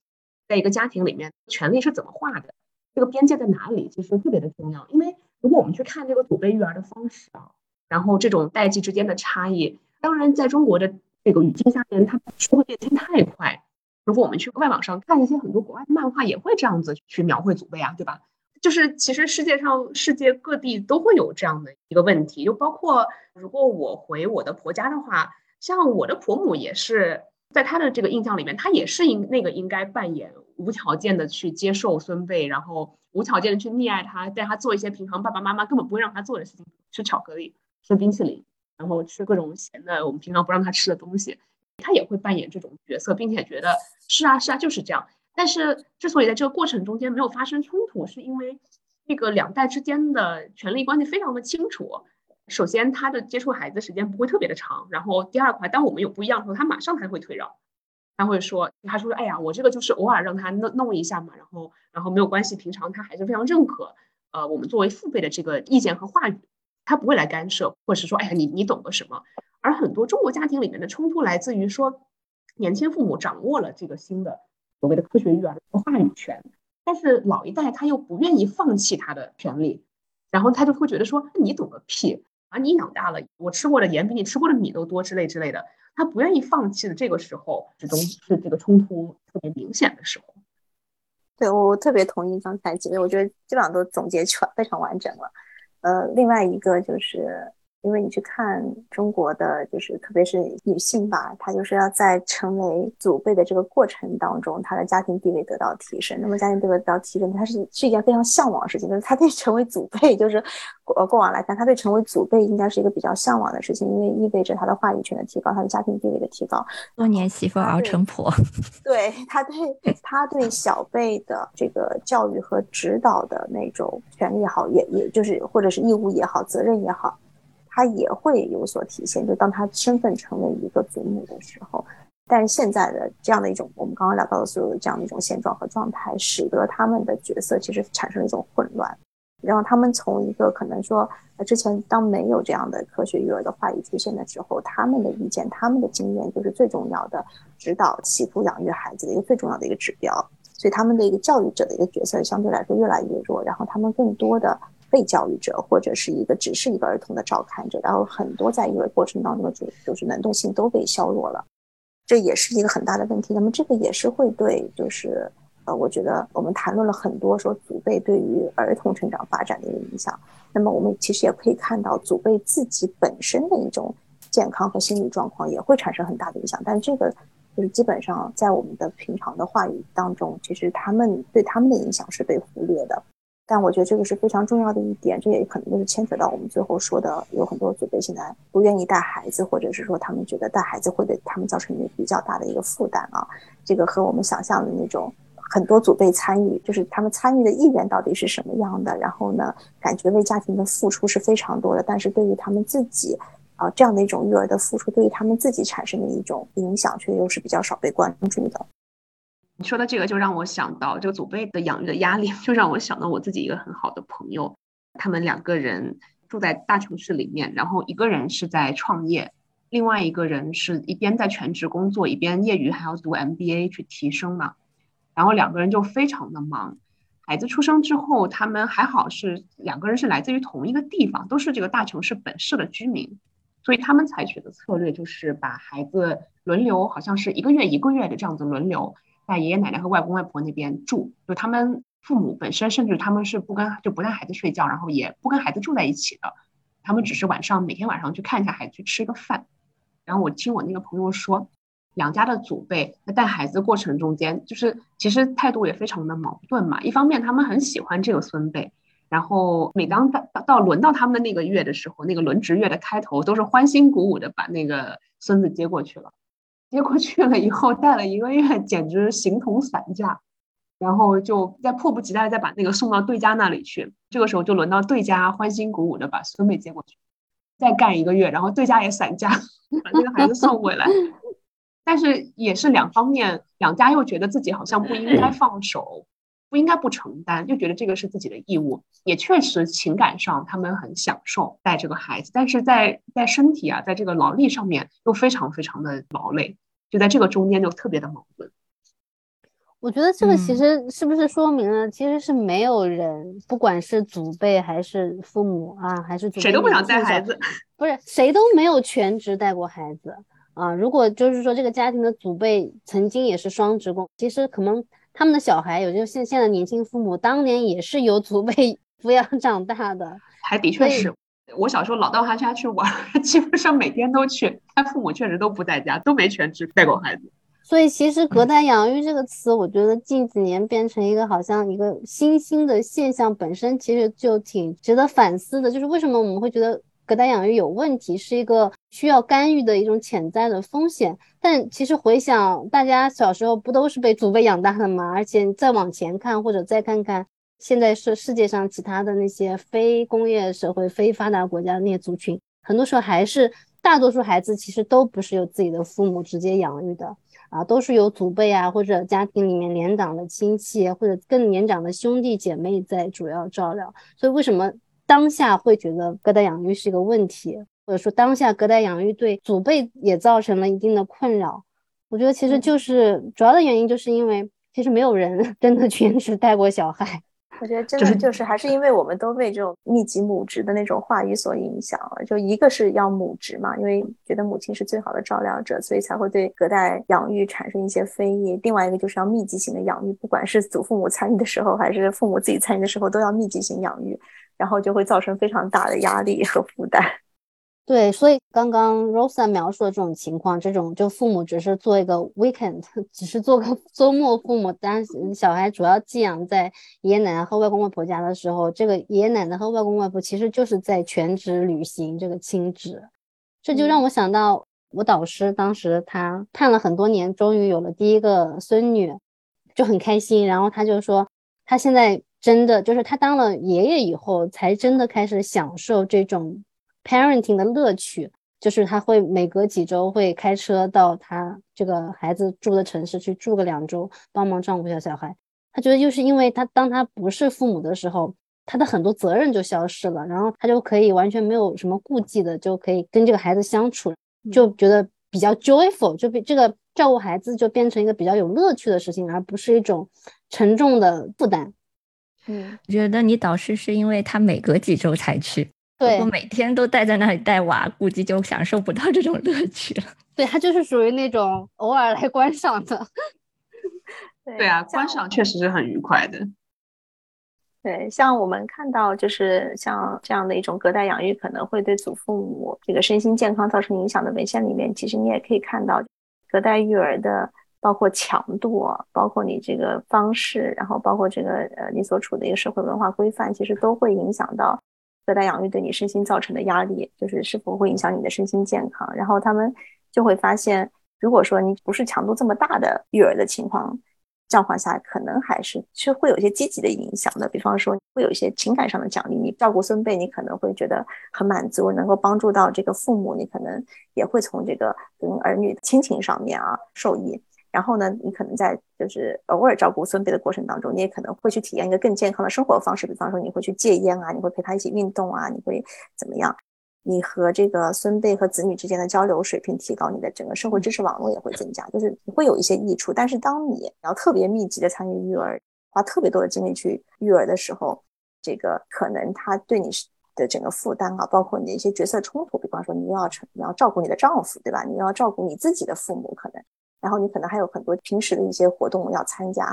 在一个家庭里面，权力是怎么画的？这个边界在哪里？其实特别的重要。因为如果我们去看这个祖辈育儿的方式啊，然后这种代际之间的差异，当然在中国的这个语境下面，它社会变迁太快。如果我们去外网上看一些很多国外的漫画，也会这样子去描绘祖辈啊，对吧？就是其实世界上世界各地都会有这样的一个问题，就包括如果我回我的婆家的话，像我的婆母也是在她的这个印象里面，她也是应那个应该扮演无条件的去接受孙辈，然后无条件的去溺爱他，带他做一些平常爸爸妈妈根本不会让他做的事情，吃巧克力，吃冰淇淋，然后吃各种咸的我们平常不让他吃的东西。他也会扮演这种角色，并且觉得是啊是啊就是这样。但是之所以在这个过程中间没有发生冲突，是因为这个两代之间的权力关系非常的清楚。首先，他的接触孩子时间不会特别的长。然后第二块，当我们有不一样的时候，他马上他会退让，他会说，他说，哎呀，我这个就是偶尔让他弄弄一下嘛，然后然后没有关系，平常他还是非常认可，呃，我们作为父辈的这个意见和话语，他不会来干涉，或者是说，哎呀，你你懂个什么？而很多中国家庭里面的冲突来自于说，年轻父母掌握了这个新的所谓的科学育儿的话语权，但是老一代他又不愿意放弃他的权利，然后他就会觉得说你懂个屁啊！你养大了，我吃过的盐比你吃过的米都多之类之类的，他不愿意放弃的这个时候，始终是这个冲突特别明显的时候。对我特别同意刚才几位，我觉得基本上都总结全非常完整了。呃，另外一个就是。因为你去看中国的，就是特别是女性吧，她就是要在成为祖辈的这个过程当中，她的家庭地位得到提升。那么家庭地位得到提升，她是是一件非常向往的事情。就是她对成为祖辈，就是过过往来看，她对成为祖辈应该是一个比较向往的事情，因为意味着她的话语权的提高，她的家庭地位的提高。多年媳妇熬成婆，对她对她对小辈的这个教育和指导的那种权利也好，也也就是或者是义务也好，责任也好。他也会有所体现，就当他身份成为一个祖母的时候，但是现在的这样的一种我们刚刚聊到的所有的这样的一种现状和状态，使得他们的角色其实产生了一种混乱，然后他们从一个可能说，之前当没有这样的科学育儿的话语出现的时候，他们的意见、他们的经验就是最重要的指导媳妇养育孩子的一个最重要的一个指标，所以他们的一个教育者的一个角色相对来说越来越弱，然后他们更多的。被教育者或者是一个只是一个儿童的照看者，然后很多在育儿过程当中的就就是能动性都被削弱了，这也是一个很大的问题。那么这个也是会对，就是呃，我觉得我们谈论了很多说祖辈对于儿童成长发展的一个影响。那么我们其实也可以看到祖辈自己本身的一种健康和心理状况也会产生很大的影响。但这个就是基本上在我们的平常的话语当中，其实他们对他们的影响是被忽略的。但我觉得这个是非常重要的一点，这也可能就是牵扯到我们最后说的，有很多祖辈现在不愿意带孩子，或者是说他们觉得带孩子会对他们造成一个比较大的一个负担啊。这个和我们想象的那种很多祖辈参与，就是他们参与的意愿到底是什么样的？然后呢，感觉为家庭的付出是非常多的，但是对于他们自己啊这样的一种育儿的付出，对于他们自己产生的一种影响，却又是比较少被关注的。你说的这个就让我想到这个祖辈的养育的压力，就让我想到我自己一个很好的朋友，他们两个人住在大城市里面，然后一个人是在创业，另外一个人是一边在全职工作，一边业余还要读 MBA 去提升嘛，然后两个人就非常的忙。孩子出生之后，他们还好是两个人是来自于同一个地方，都是这个大城市本市的居民，所以他们采取的策略就是把孩子轮流，好像是一个月一个月的这样子轮流。在爷爷奶奶和外公外婆那边住，就他们父母本身，甚至他们是不跟就不带孩子睡觉，然后也不跟孩子住在一起的，他们只是晚上每天晚上去看一下孩子，去吃个饭。然后我听我那个朋友说，两家的祖辈在带孩子过程中间，就是其实态度也非常的矛盾嘛。一方面他们很喜欢这个孙辈，然后每当到到轮到他们的那个月的时候，那个轮值月的开头都是欢欣鼓舞的把那个孙子接过去了。接过去了以后，带了一个月，简直形同散架，然后就在迫不及待再把那个送到对家那里去。这个时候就轮到对家欢欣鼓舞的把孙妹接过去，再干一个月，然后对家也散架，把那个孩子送回来。但是也是两方面，两家又觉得自己好像不应该 放手，不应该不承担，就觉得这个是自己的义务。也确实情感上他们很享受带这个孩子，但是在在身体啊，在这个劳力上面又非常非常的劳累。就在这个中间就特别的矛盾。我觉得这个其实是不是说明了，其实是没有人，不管是祖辈还是父母啊，还是谁都不想带孩子，不是谁都没有全职带过孩子啊。如果就是说这个家庭的祖辈曾经也是双职工，其实可能他们的小孩，也就现现在年轻父母当年也是由祖辈 抚养长大的，还的确是。我小时候老到他家去玩，基本上每天都去。他父母确实都不在家，都没全职带过孩子。所以其实“隔代养育”这个词，我觉得近几年变成一个好像一个新兴的现象，本身其实就挺值得反思的。就是为什么我们会觉得隔代养育有问题，是一个需要干预的一种潜在的风险？但其实回想，大家小时候不都是被祖辈养大的吗？而且再往前看，或者再看看。现在是世界上其他的那些非工业社会、非发达国家的那些族群，很多时候还是大多数孩子其实都不是由自己的父母直接养育的啊，都是由祖辈啊或者家庭里面年长的亲戚或者更年长的兄弟姐妹在主要照料。所以为什么当下会觉得隔代养育是一个问题，或者说当下隔代养育对祖辈也造成了一定的困扰？我觉得其实就是主要的原因，就是因为其实没有人 真的全职带过小孩。我觉得真的就是还是因为我们都被这种密集母职的那种话语所影响了。就一个是要母职嘛，因为觉得母亲是最好的照料者，所以才会对隔代养育产生一些非议。另外一个就是要密集型的养育，不管是祖父母参与的时候，还是父母自己参与的时候，都要密集型养育，然后就会造成非常大的压力和负担。对，所以刚刚 Rosa 描述的这种情况，这种就父母只是做一个 weekend，只是做个 周末父母，当小孩主要寄养在爷爷奶奶和外公外婆家的时候，这个爷爷奶奶和外公外婆其实就是在全职履行这个亲职。这就让我想到我导师当时他盼了很多年，终于有了第一个孙女，就很开心。然后他就说，他现在真的就是他当了爷爷以后，才真的开始享受这种。parenting 的乐趣就是他会每隔几周会开车到他这个孩子住的城市去住个两周，帮忙照顾小小孩。他觉得就是因为他当他不是父母的时候，他的很多责任就消失了，然后他就可以完全没有什么顾忌的就可以跟这个孩子相处，就觉得比较 joyful，就比这个照顾孩子就变成一个比较有乐趣的事情，而不是一种沉重的负担。嗯，我觉得你导师是因为他每隔几周才去。对，我每天都待在那里带娃，估计就享受不到这种乐趣了。对他就是属于那种偶尔来观赏的。对啊，观赏确实是很愉快的。对，像我们看到，就是像这样的一种隔代养育，可能会对祖父母这个身心健康造成影响的文献里面，其实你也可以看到，隔代育儿的包括强度，包括你这个方式，然后包括这个呃你所处的一个社会文化规范，其实都会影响到。隔代养育对你身心造成的压力，就是是否会影响你的身心健康。然后他们就会发现，如果说你不是强度这么大的育儿的情况状况下，可能还是是会有一些积极的影响的。比方说，会有一些情感上的奖励。你照顾孙辈，你可能会觉得很满足，能够帮助到这个父母，你可能也会从这个跟儿女亲情上面啊受益。然后呢，你可能在就是偶尔照顾孙辈的过程当中，你也可能会去体验一个更健康的生活方式。比方说，你会去戒烟啊，你会陪他一起运动啊，你会怎么样？你和这个孙辈和子女之间的交流水平提高，你的整个社会知识网络也会增加，就是会有一些益处。但是，当你要特别密集的参与育儿，花特别多的精力去育儿的时候，这个可能他对你的整个负担啊，包括你的一些角色冲突，比方说你又要成你要照顾你的丈夫，对吧？你要照顾你自己的父母，可能。然后你可能还有很多平时的一些活动要参加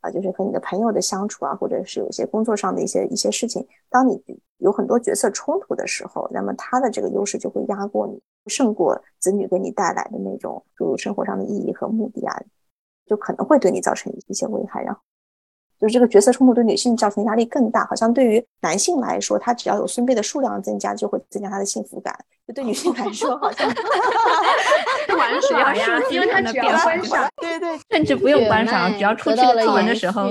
啊，就是和你的朋友的相处啊，或者是有一些工作上的一些一些事情。当你有很多角色冲突的时候，那么他的这个优势就会压过你，胜过子女给你带来的那种诸如生活上的意义和目的啊，就可能会对你造成一些危害。然后。就是这个角色冲突对女性造成压力更大，好像对于男性来说，他只要有孙辈的数量增加，就会增加他的幸福感。就对女性来说，好像 玩耍呀，因为他只要观赏，对对，甚至不用观赏，只要出去作文的时候，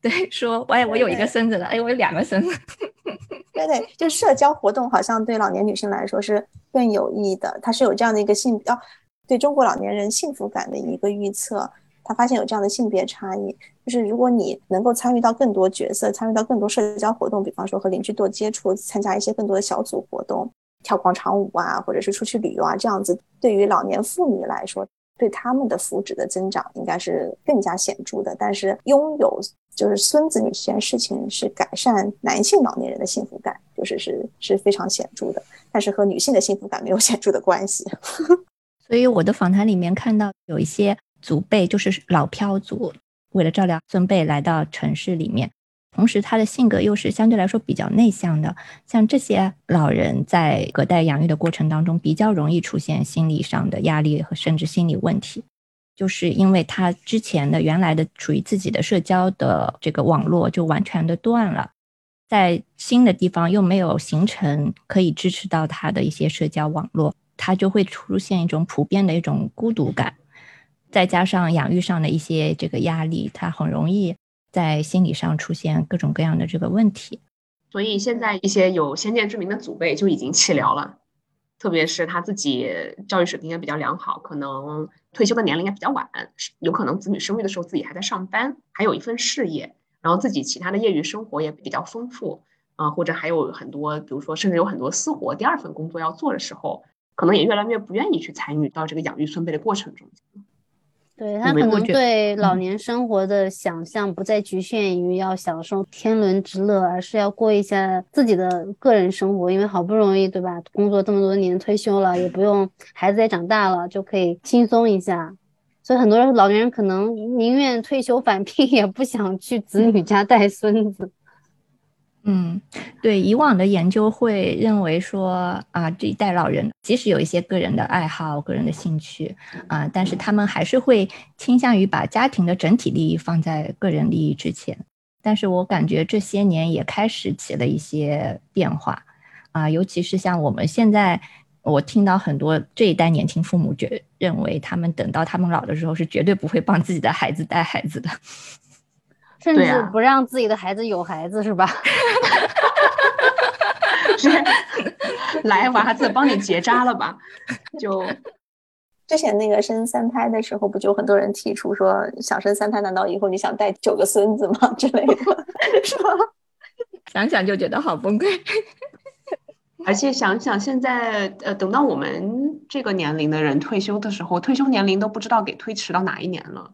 对，说哎，我有一个孙子了，哎，我有两个孙子。对对，就社交活动好像对老年女性来说是更有益的，它是有这样的一个性哦，对中国老年人幸福感的一个预测。他发现有这样的性别差异，就是如果你能够参与到更多角色，参与到更多社交活动，比方说和邻居多接触，参加一些更多的小组活动，跳广场舞啊，或者是出去旅游啊，这样子对于老年妇女来说，对他们的福祉的增长应该是更加显著的。但是拥有就是孙子女这件事情是改善男性老年人的幸福感，就是是是非常显著的，但是和女性的幸福感没有显著的关系。所以我的访谈里面看到有一些。祖辈就是老漂族，为了照料孙辈来到城市里面，同时他的性格又是相对来说比较内向的。像这些老人在隔代养育的过程当中，比较容易出现心理上的压力和甚至心理问题，就是因为他之前的原来的属于自己的社交的这个网络就完全的断了，在新的地方又没有形成可以支持到他的一些社交网络，他就会出现一种普遍的一种孤独感。再加上养育上的一些这个压力，他很容易在心理上出现各种各样的这个问题。所以现在一些有先见之明的祖辈就已经弃疗了，特别是他自己教育水平也比较良好，可能退休的年龄也比较晚，有可能子女生育的时候自己还在上班，还有一份事业，然后自己其他的业余生活也比较丰富，啊，或者还有很多，比如说甚至有很多私活，第二份工作要做的时候，可能也越来越不愿意去参与到这个养育孙辈的过程中。对他可能对老年生活的想象不再局限于要享受天伦之乐，而是要过一下自己的个人生活。因为好不容易，对吧？工作这么多年，退休了，也不用孩子也长大了，就可以轻松一下。所以很多老年人可能宁愿退休返 聘，也不想去子女家带孙子。嗯，对，以往的研究会认为说啊，这一代老人即使有一些个人的爱好、个人的兴趣啊，但是他们还是会倾向于把家庭的整体利益放在个人利益之前。但是我感觉这些年也开始起了一些变化啊，尤其是像我们现在，我听到很多这一代年轻父母觉认为，他们等到他们老的时候是绝对不会帮自己的孩子带孩子的。甚至不让自己的孩子有孩子是吧？是，来娃子帮你结扎了吧？就 之前那个生三胎的时候，不就很多人提出说想生三胎，难道以后你想带九个孙子吗？之类的，是吧？想想就觉得好崩溃。而且想想现在，呃，等到我们这个年龄的人退休的时候，退休年龄都不知道给推迟到哪一年了。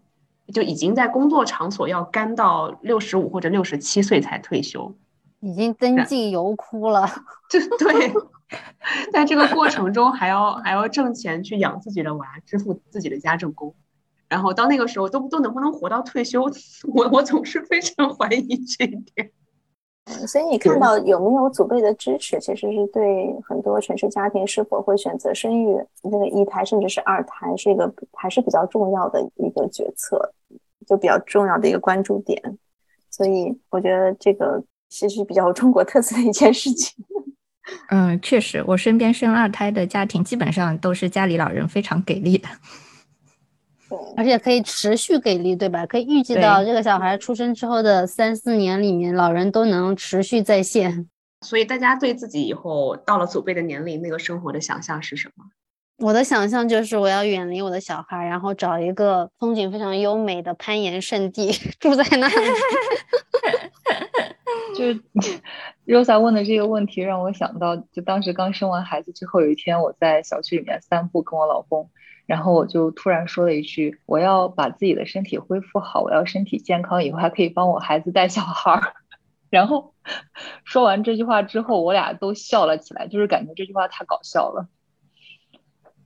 就已经在工作场所要干到六十五或者六十七岁才退休，已经登记油枯了。对 对，在这个过程中还要还要挣钱去养自己的娃，支付自己的家政工，然后到那个时候都都能不能活到退休，我我总是非常怀疑这一点。所以你看到有没有祖辈的支持，其实是对很多城市家庭是否会选择生育那个一胎甚至是二胎，是一个还是比较重要的一个决策，就比较重要的一个关注点。所以我觉得这个其实比较有中国特色的一件事情。嗯，确实，我身边生二胎的家庭基本上都是家里老人非常给力的。而且可以持续给力，对吧？可以预计到这个小孩出生之后的三四年里面，老人都能持续在线。所以大家对自己以后到了祖辈的年龄，那个生活的想象是什么？我的想象就是我要远离我的小孩，然后找一个风景非常优美的攀岩圣地，住在那里。就是 Rosa 问的这个问题让我想到，就当时刚生完孩子之后，有一天我在小区里面散步，跟我老公。然后我就突然说了一句：“我要把自己的身体恢复好，我要身体健康，以后还可以帮我孩子带小孩儿。”然后说完这句话之后，我俩都笑了起来，就是感觉这句话太搞笑了。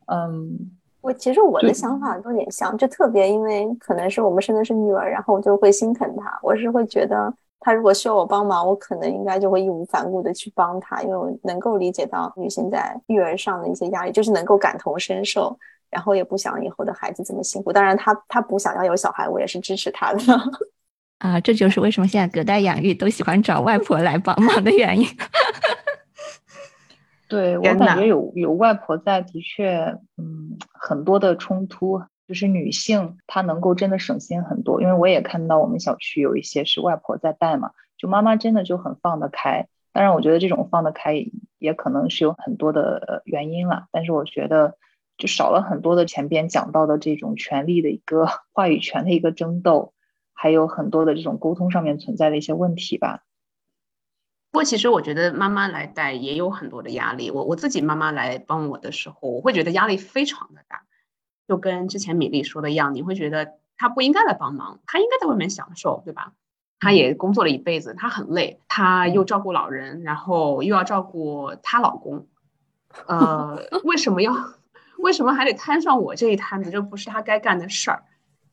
嗯，我其实我的想法有点像，就特别因为可能是我们生的是女儿，然后我就会心疼她。我是会觉得她如果需要我帮忙，我可能应该就会义无反顾的去帮她，因为我能够理解到女性在育儿上的一些压力，就是能够感同身受。然后也不想以后的孩子这么辛苦，当然他他不想要有小孩，我也是支持他的。啊，这就是为什么现在隔代养育都喜欢找外婆来帮忙的原因。对我感觉有有外婆在，的确，嗯，很多的冲突就是女性她能够真的省心很多，因为我也看到我们小区有一些是外婆在带嘛，就妈妈真的就很放得开。当然，我觉得这种放得开也可能是有很多的原因了，但是我觉得。就少了很多的前边讲到的这种权利的一个话语权的一个争斗，还有很多的这种沟通上面存在的一些问题吧。不过，其实我觉得妈妈来带也有很多的压力。我我自己妈妈来帮我的时候，我会觉得压力非常的大。就跟之前米粒说的一样，你会觉得她不应该来帮忙，她应该在外面享受，对吧？她也工作了一辈子，她很累，她又照顾老人，然后又要照顾她老公，呃，为什么要？为什么还得摊上我这一摊子？这不是他该干的事儿，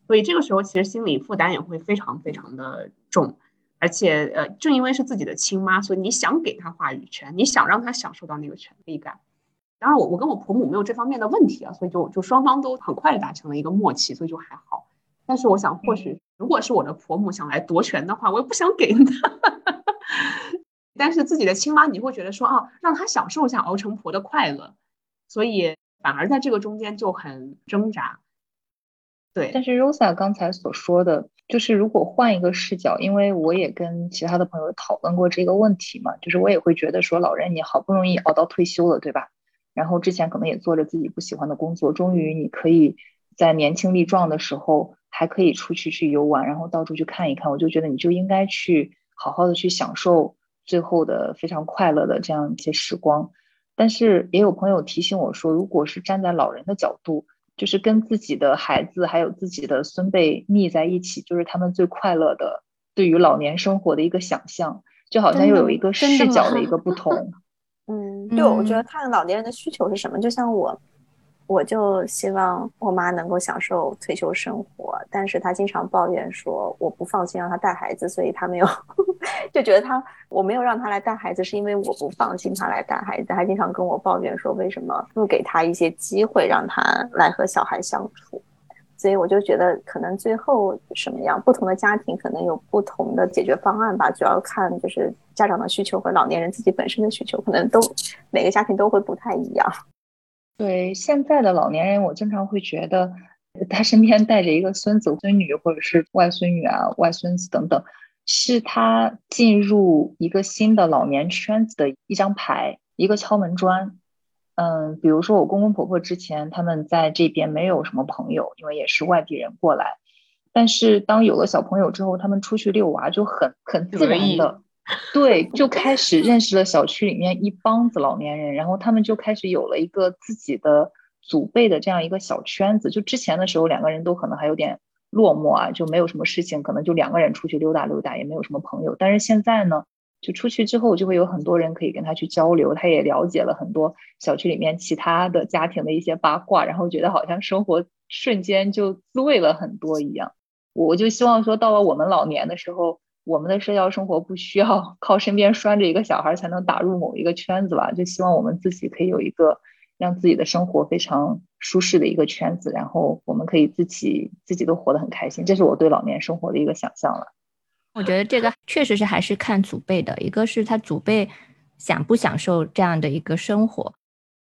所以这个时候其实心理负担也会非常非常的重，而且呃，正因为是自己的亲妈，所以你想给她话语权，你想让她享受到那个权利感。当然，我我跟我婆母没有这方面的问题啊，所以就就双方都很快达成了一个默契，所以就还好。但是我想，或许如果是我的婆母想来夺权的话，我也不想给她。但是自己的亲妈，你会觉得说啊，让她享受一下熬成婆的快乐，所以。反而在这个中间就很挣扎，对。但是 Rosa 刚才所说的，就是如果换一个视角，因为我也跟其他的朋友讨论过这个问题嘛，就是我也会觉得说，老人你好不容易熬到退休了，对吧？然后之前可能也做着自己不喜欢的工作，终于你可以在年轻力壮的时候还可以出去去游玩，然后到处去看一看，我就觉得你就应该去好好的去享受最后的非常快乐的这样一些时光。但是也有朋友提醒我说，如果是站在老人的角度，就是跟自己的孩子还有自己的孙辈腻在一起，就是他们最快乐的对于老年生活的一个想象，就好像又有一个视角的一个不同。嗯，对我觉得看老年人的需求是什么，就像我。我就希望我妈能够享受退休生活，但是她经常抱怨说我不放心让她带孩子，所以她没有，就觉得她我没有让她来带孩子，是因为我不放心她来带孩子。还经常跟我抱怨说为什么不给她一些机会让她来和小孩相处。所以我就觉得可能最后什么样，不同的家庭可能有不同的解决方案吧，主要看就是家长的需求和老年人自己本身的需求，可能都每个家庭都会不太一样。对现在的老年人，我经常会觉得他身边带着一个孙子、孙女，或者是外孙女啊、外孙子等等，是他进入一个新的老年圈子的一张牌、一个敲门砖。嗯，比如说我公公婆婆之前他们在这边没有什么朋友，因为也是外地人过来，但是当有了小朋友之后，他们出去遛娃就很很自然的。对，就开始认识了小区里面一帮子老年人，然后他们就开始有了一个自己的祖辈的这样一个小圈子。就之前的时候，两个人都可能还有点落寞啊，就没有什么事情，可能就两个人出去溜达溜达，也没有什么朋友。但是现在呢，就出去之后，就会有很多人可以跟他去交流，他也了解了很多小区里面其他的家庭的一些八卦，然后觉得好像生活瞬间就滋味了很多一样。我就希望说，到了我们老年的时候。我们的社交生活不需要 靠身边拴着一个小孩才能打入某一个圈子吧？就希望我们自己可以有一个让自己的生活非常舒适的一个圈子，然后我们可以自己自己都活得很开心。这是我对老年生活的一个想象了。我觉得这个确实是还是看祖辈的，一个是他祖辈享不享受这样的一个生活，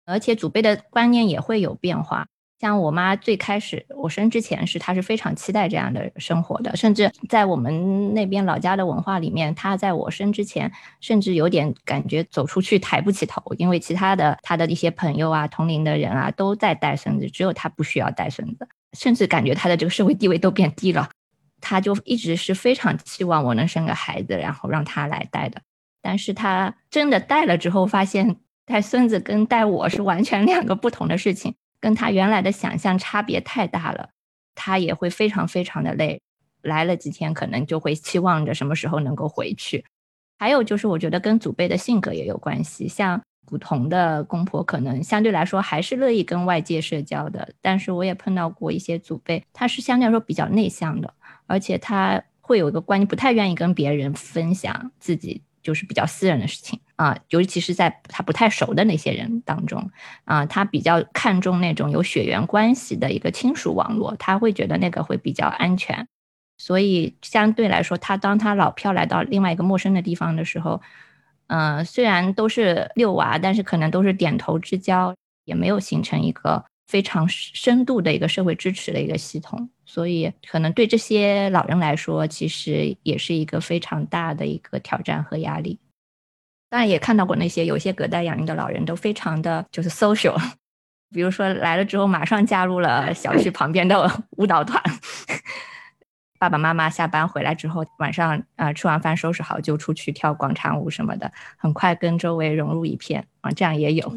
而且祖辈的观念也会有变化。像我妈最开始我生之前是，她是非常期待这样的生活的，甚至在我们那边老家的文化里面，她在我生之前，甚至有点感觉走出去抬不起头，因为其他的她的一些朋友啊、同龄的人啊都在带孙子，只有她不需要带孙子，甚至感觉她的这个社会地位都变低了。她就一直是非常期望我能生个孩子，然后让她来带的。但是她真的带了之后，发现带孙子跟带我是完全两个不同的事情。跟他原来的想象差别太大了，他也会非常非常的累。来了几天，可能就会期望着什么时候能够回去。还有就是，我觉得跟祖辈的性格也有关系。像古潼的公婆，可能相对来说还是乐意跟外界社交的。但是我也碰到过一些祖辈，他是相对来说比较内向的，而且他会有一个观念，不太愿意跟别人分享自己。就是比较私人的事情啊，尤其是在他不太熟的那些人当中啊，他比较看重那种有血缘关系的一个亲属网络，他会觉得那个会比较安全。所以相对来说，他当他老漂来到另外一个陌生的地方的时候，嗯，虽然都是遛娃，但是可能都是点头之交，也没有形成一个非常深度的一个社会支持的一个系统。所以，可能对这些老人来说，其实也是一个非常大的一个挑战和压力。当然，也看到过那些有些隔代养育的老人都非常的就是 social，比如说来了之后马上加入了小区旁边的 舞蹈团，爸爸妈妈下班回来之后，晚上啊吃完饭收拾好就出去跳广场舞什么的，很快跟周围融入一片啊，这样也有。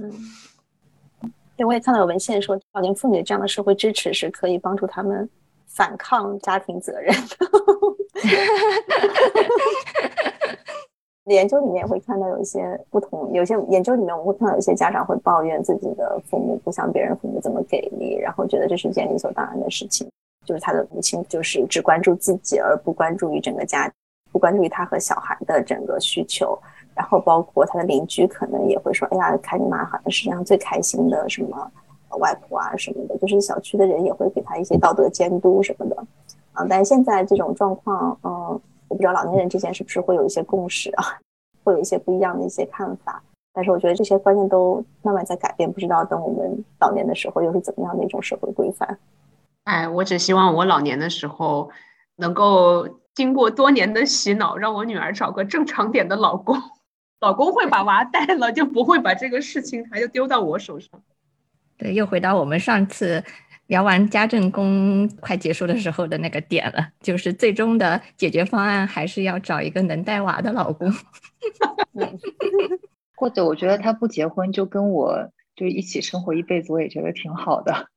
对，我也看到有文献说，老年妇女这样的社会支持是可以帮助他们。反抗家庭责任，研究里面会看到有一些不同，有些研究里面我们会看到有些家长会抱怨自己的父母不像别人父母这么给力，然后觉得这是件理所当然的事情，就是他的母亲就是只关注自己而不关注于整个家，不关注于他和小孩的整个需求，然后包括他的邻居可能也会说，哎呀，看你妈好像世界上最开心的什么。外婆啊什么的，就是小区的人也会给他一些道德监督什么的，啊，但现在这种状况，嗯，我不知道老年人之间是不是会有一些共识啊，会有一些不一样的一些看法，但是我觉得这些观念都慢慢在改变，不知道等我们老年的时候又是怎么样的一种社会规范。哎，我只希望我老年的时候能够经过多年的洗脑，让我女儿找个正常点的老公，老公会把娃带了，就不会把这个事情还就丢到我手上。对，又回到我们上次聊完家政工快结束的时候的那个点了，就是最终的解决方案还是要找一个能带娃的老公，或者我觉得他不结婚就跟我就一起生活一辈子，我也觉得挺好的。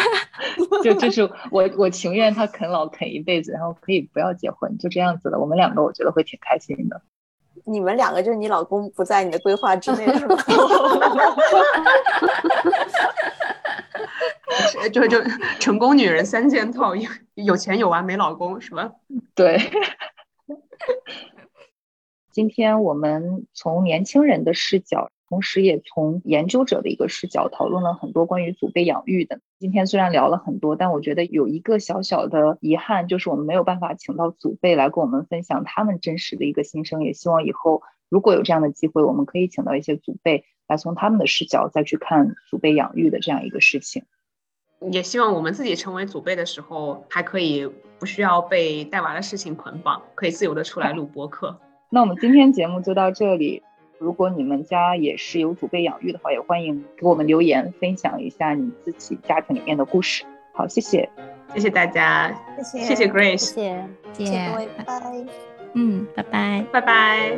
就就是我我情愿他啃老啃一辈子，然后可以不要结婚，就这样子的。我们两个我觉得会挺开心的。你们两个就是你老公不在你的规划之内是吗？就就成功女人三件套，有有钱有娃没老公是吧？对。今天我们从年轻人的视角，同时也从研究者的一个视角讨论了很多关于祖辈养育的。今天虽然聊了很多，但我觉得有一个小小的遗憾，就是我们没有办法请到祖辈来跟我们分享他们真实的一个心声。也希望以后如果有这样的机会，我们可以请到一些祖辈来从他们的视角再去看祖辈养育的这样一个事情。也希望我们自己成为祖辈的时候，还可以不需要被带娃的事情捆绑，可以自由的出来录播客。那我们今天节目就到这里。如果你们家也是有祖辈养育的话，也欢迎给我们留言，分享一下你自己家庭里面的故事。好，谢谢，谢谢大家，谢谢谢谢 Grace，谢谢谢各位，拜拜。嗯，拜拜，拜拜。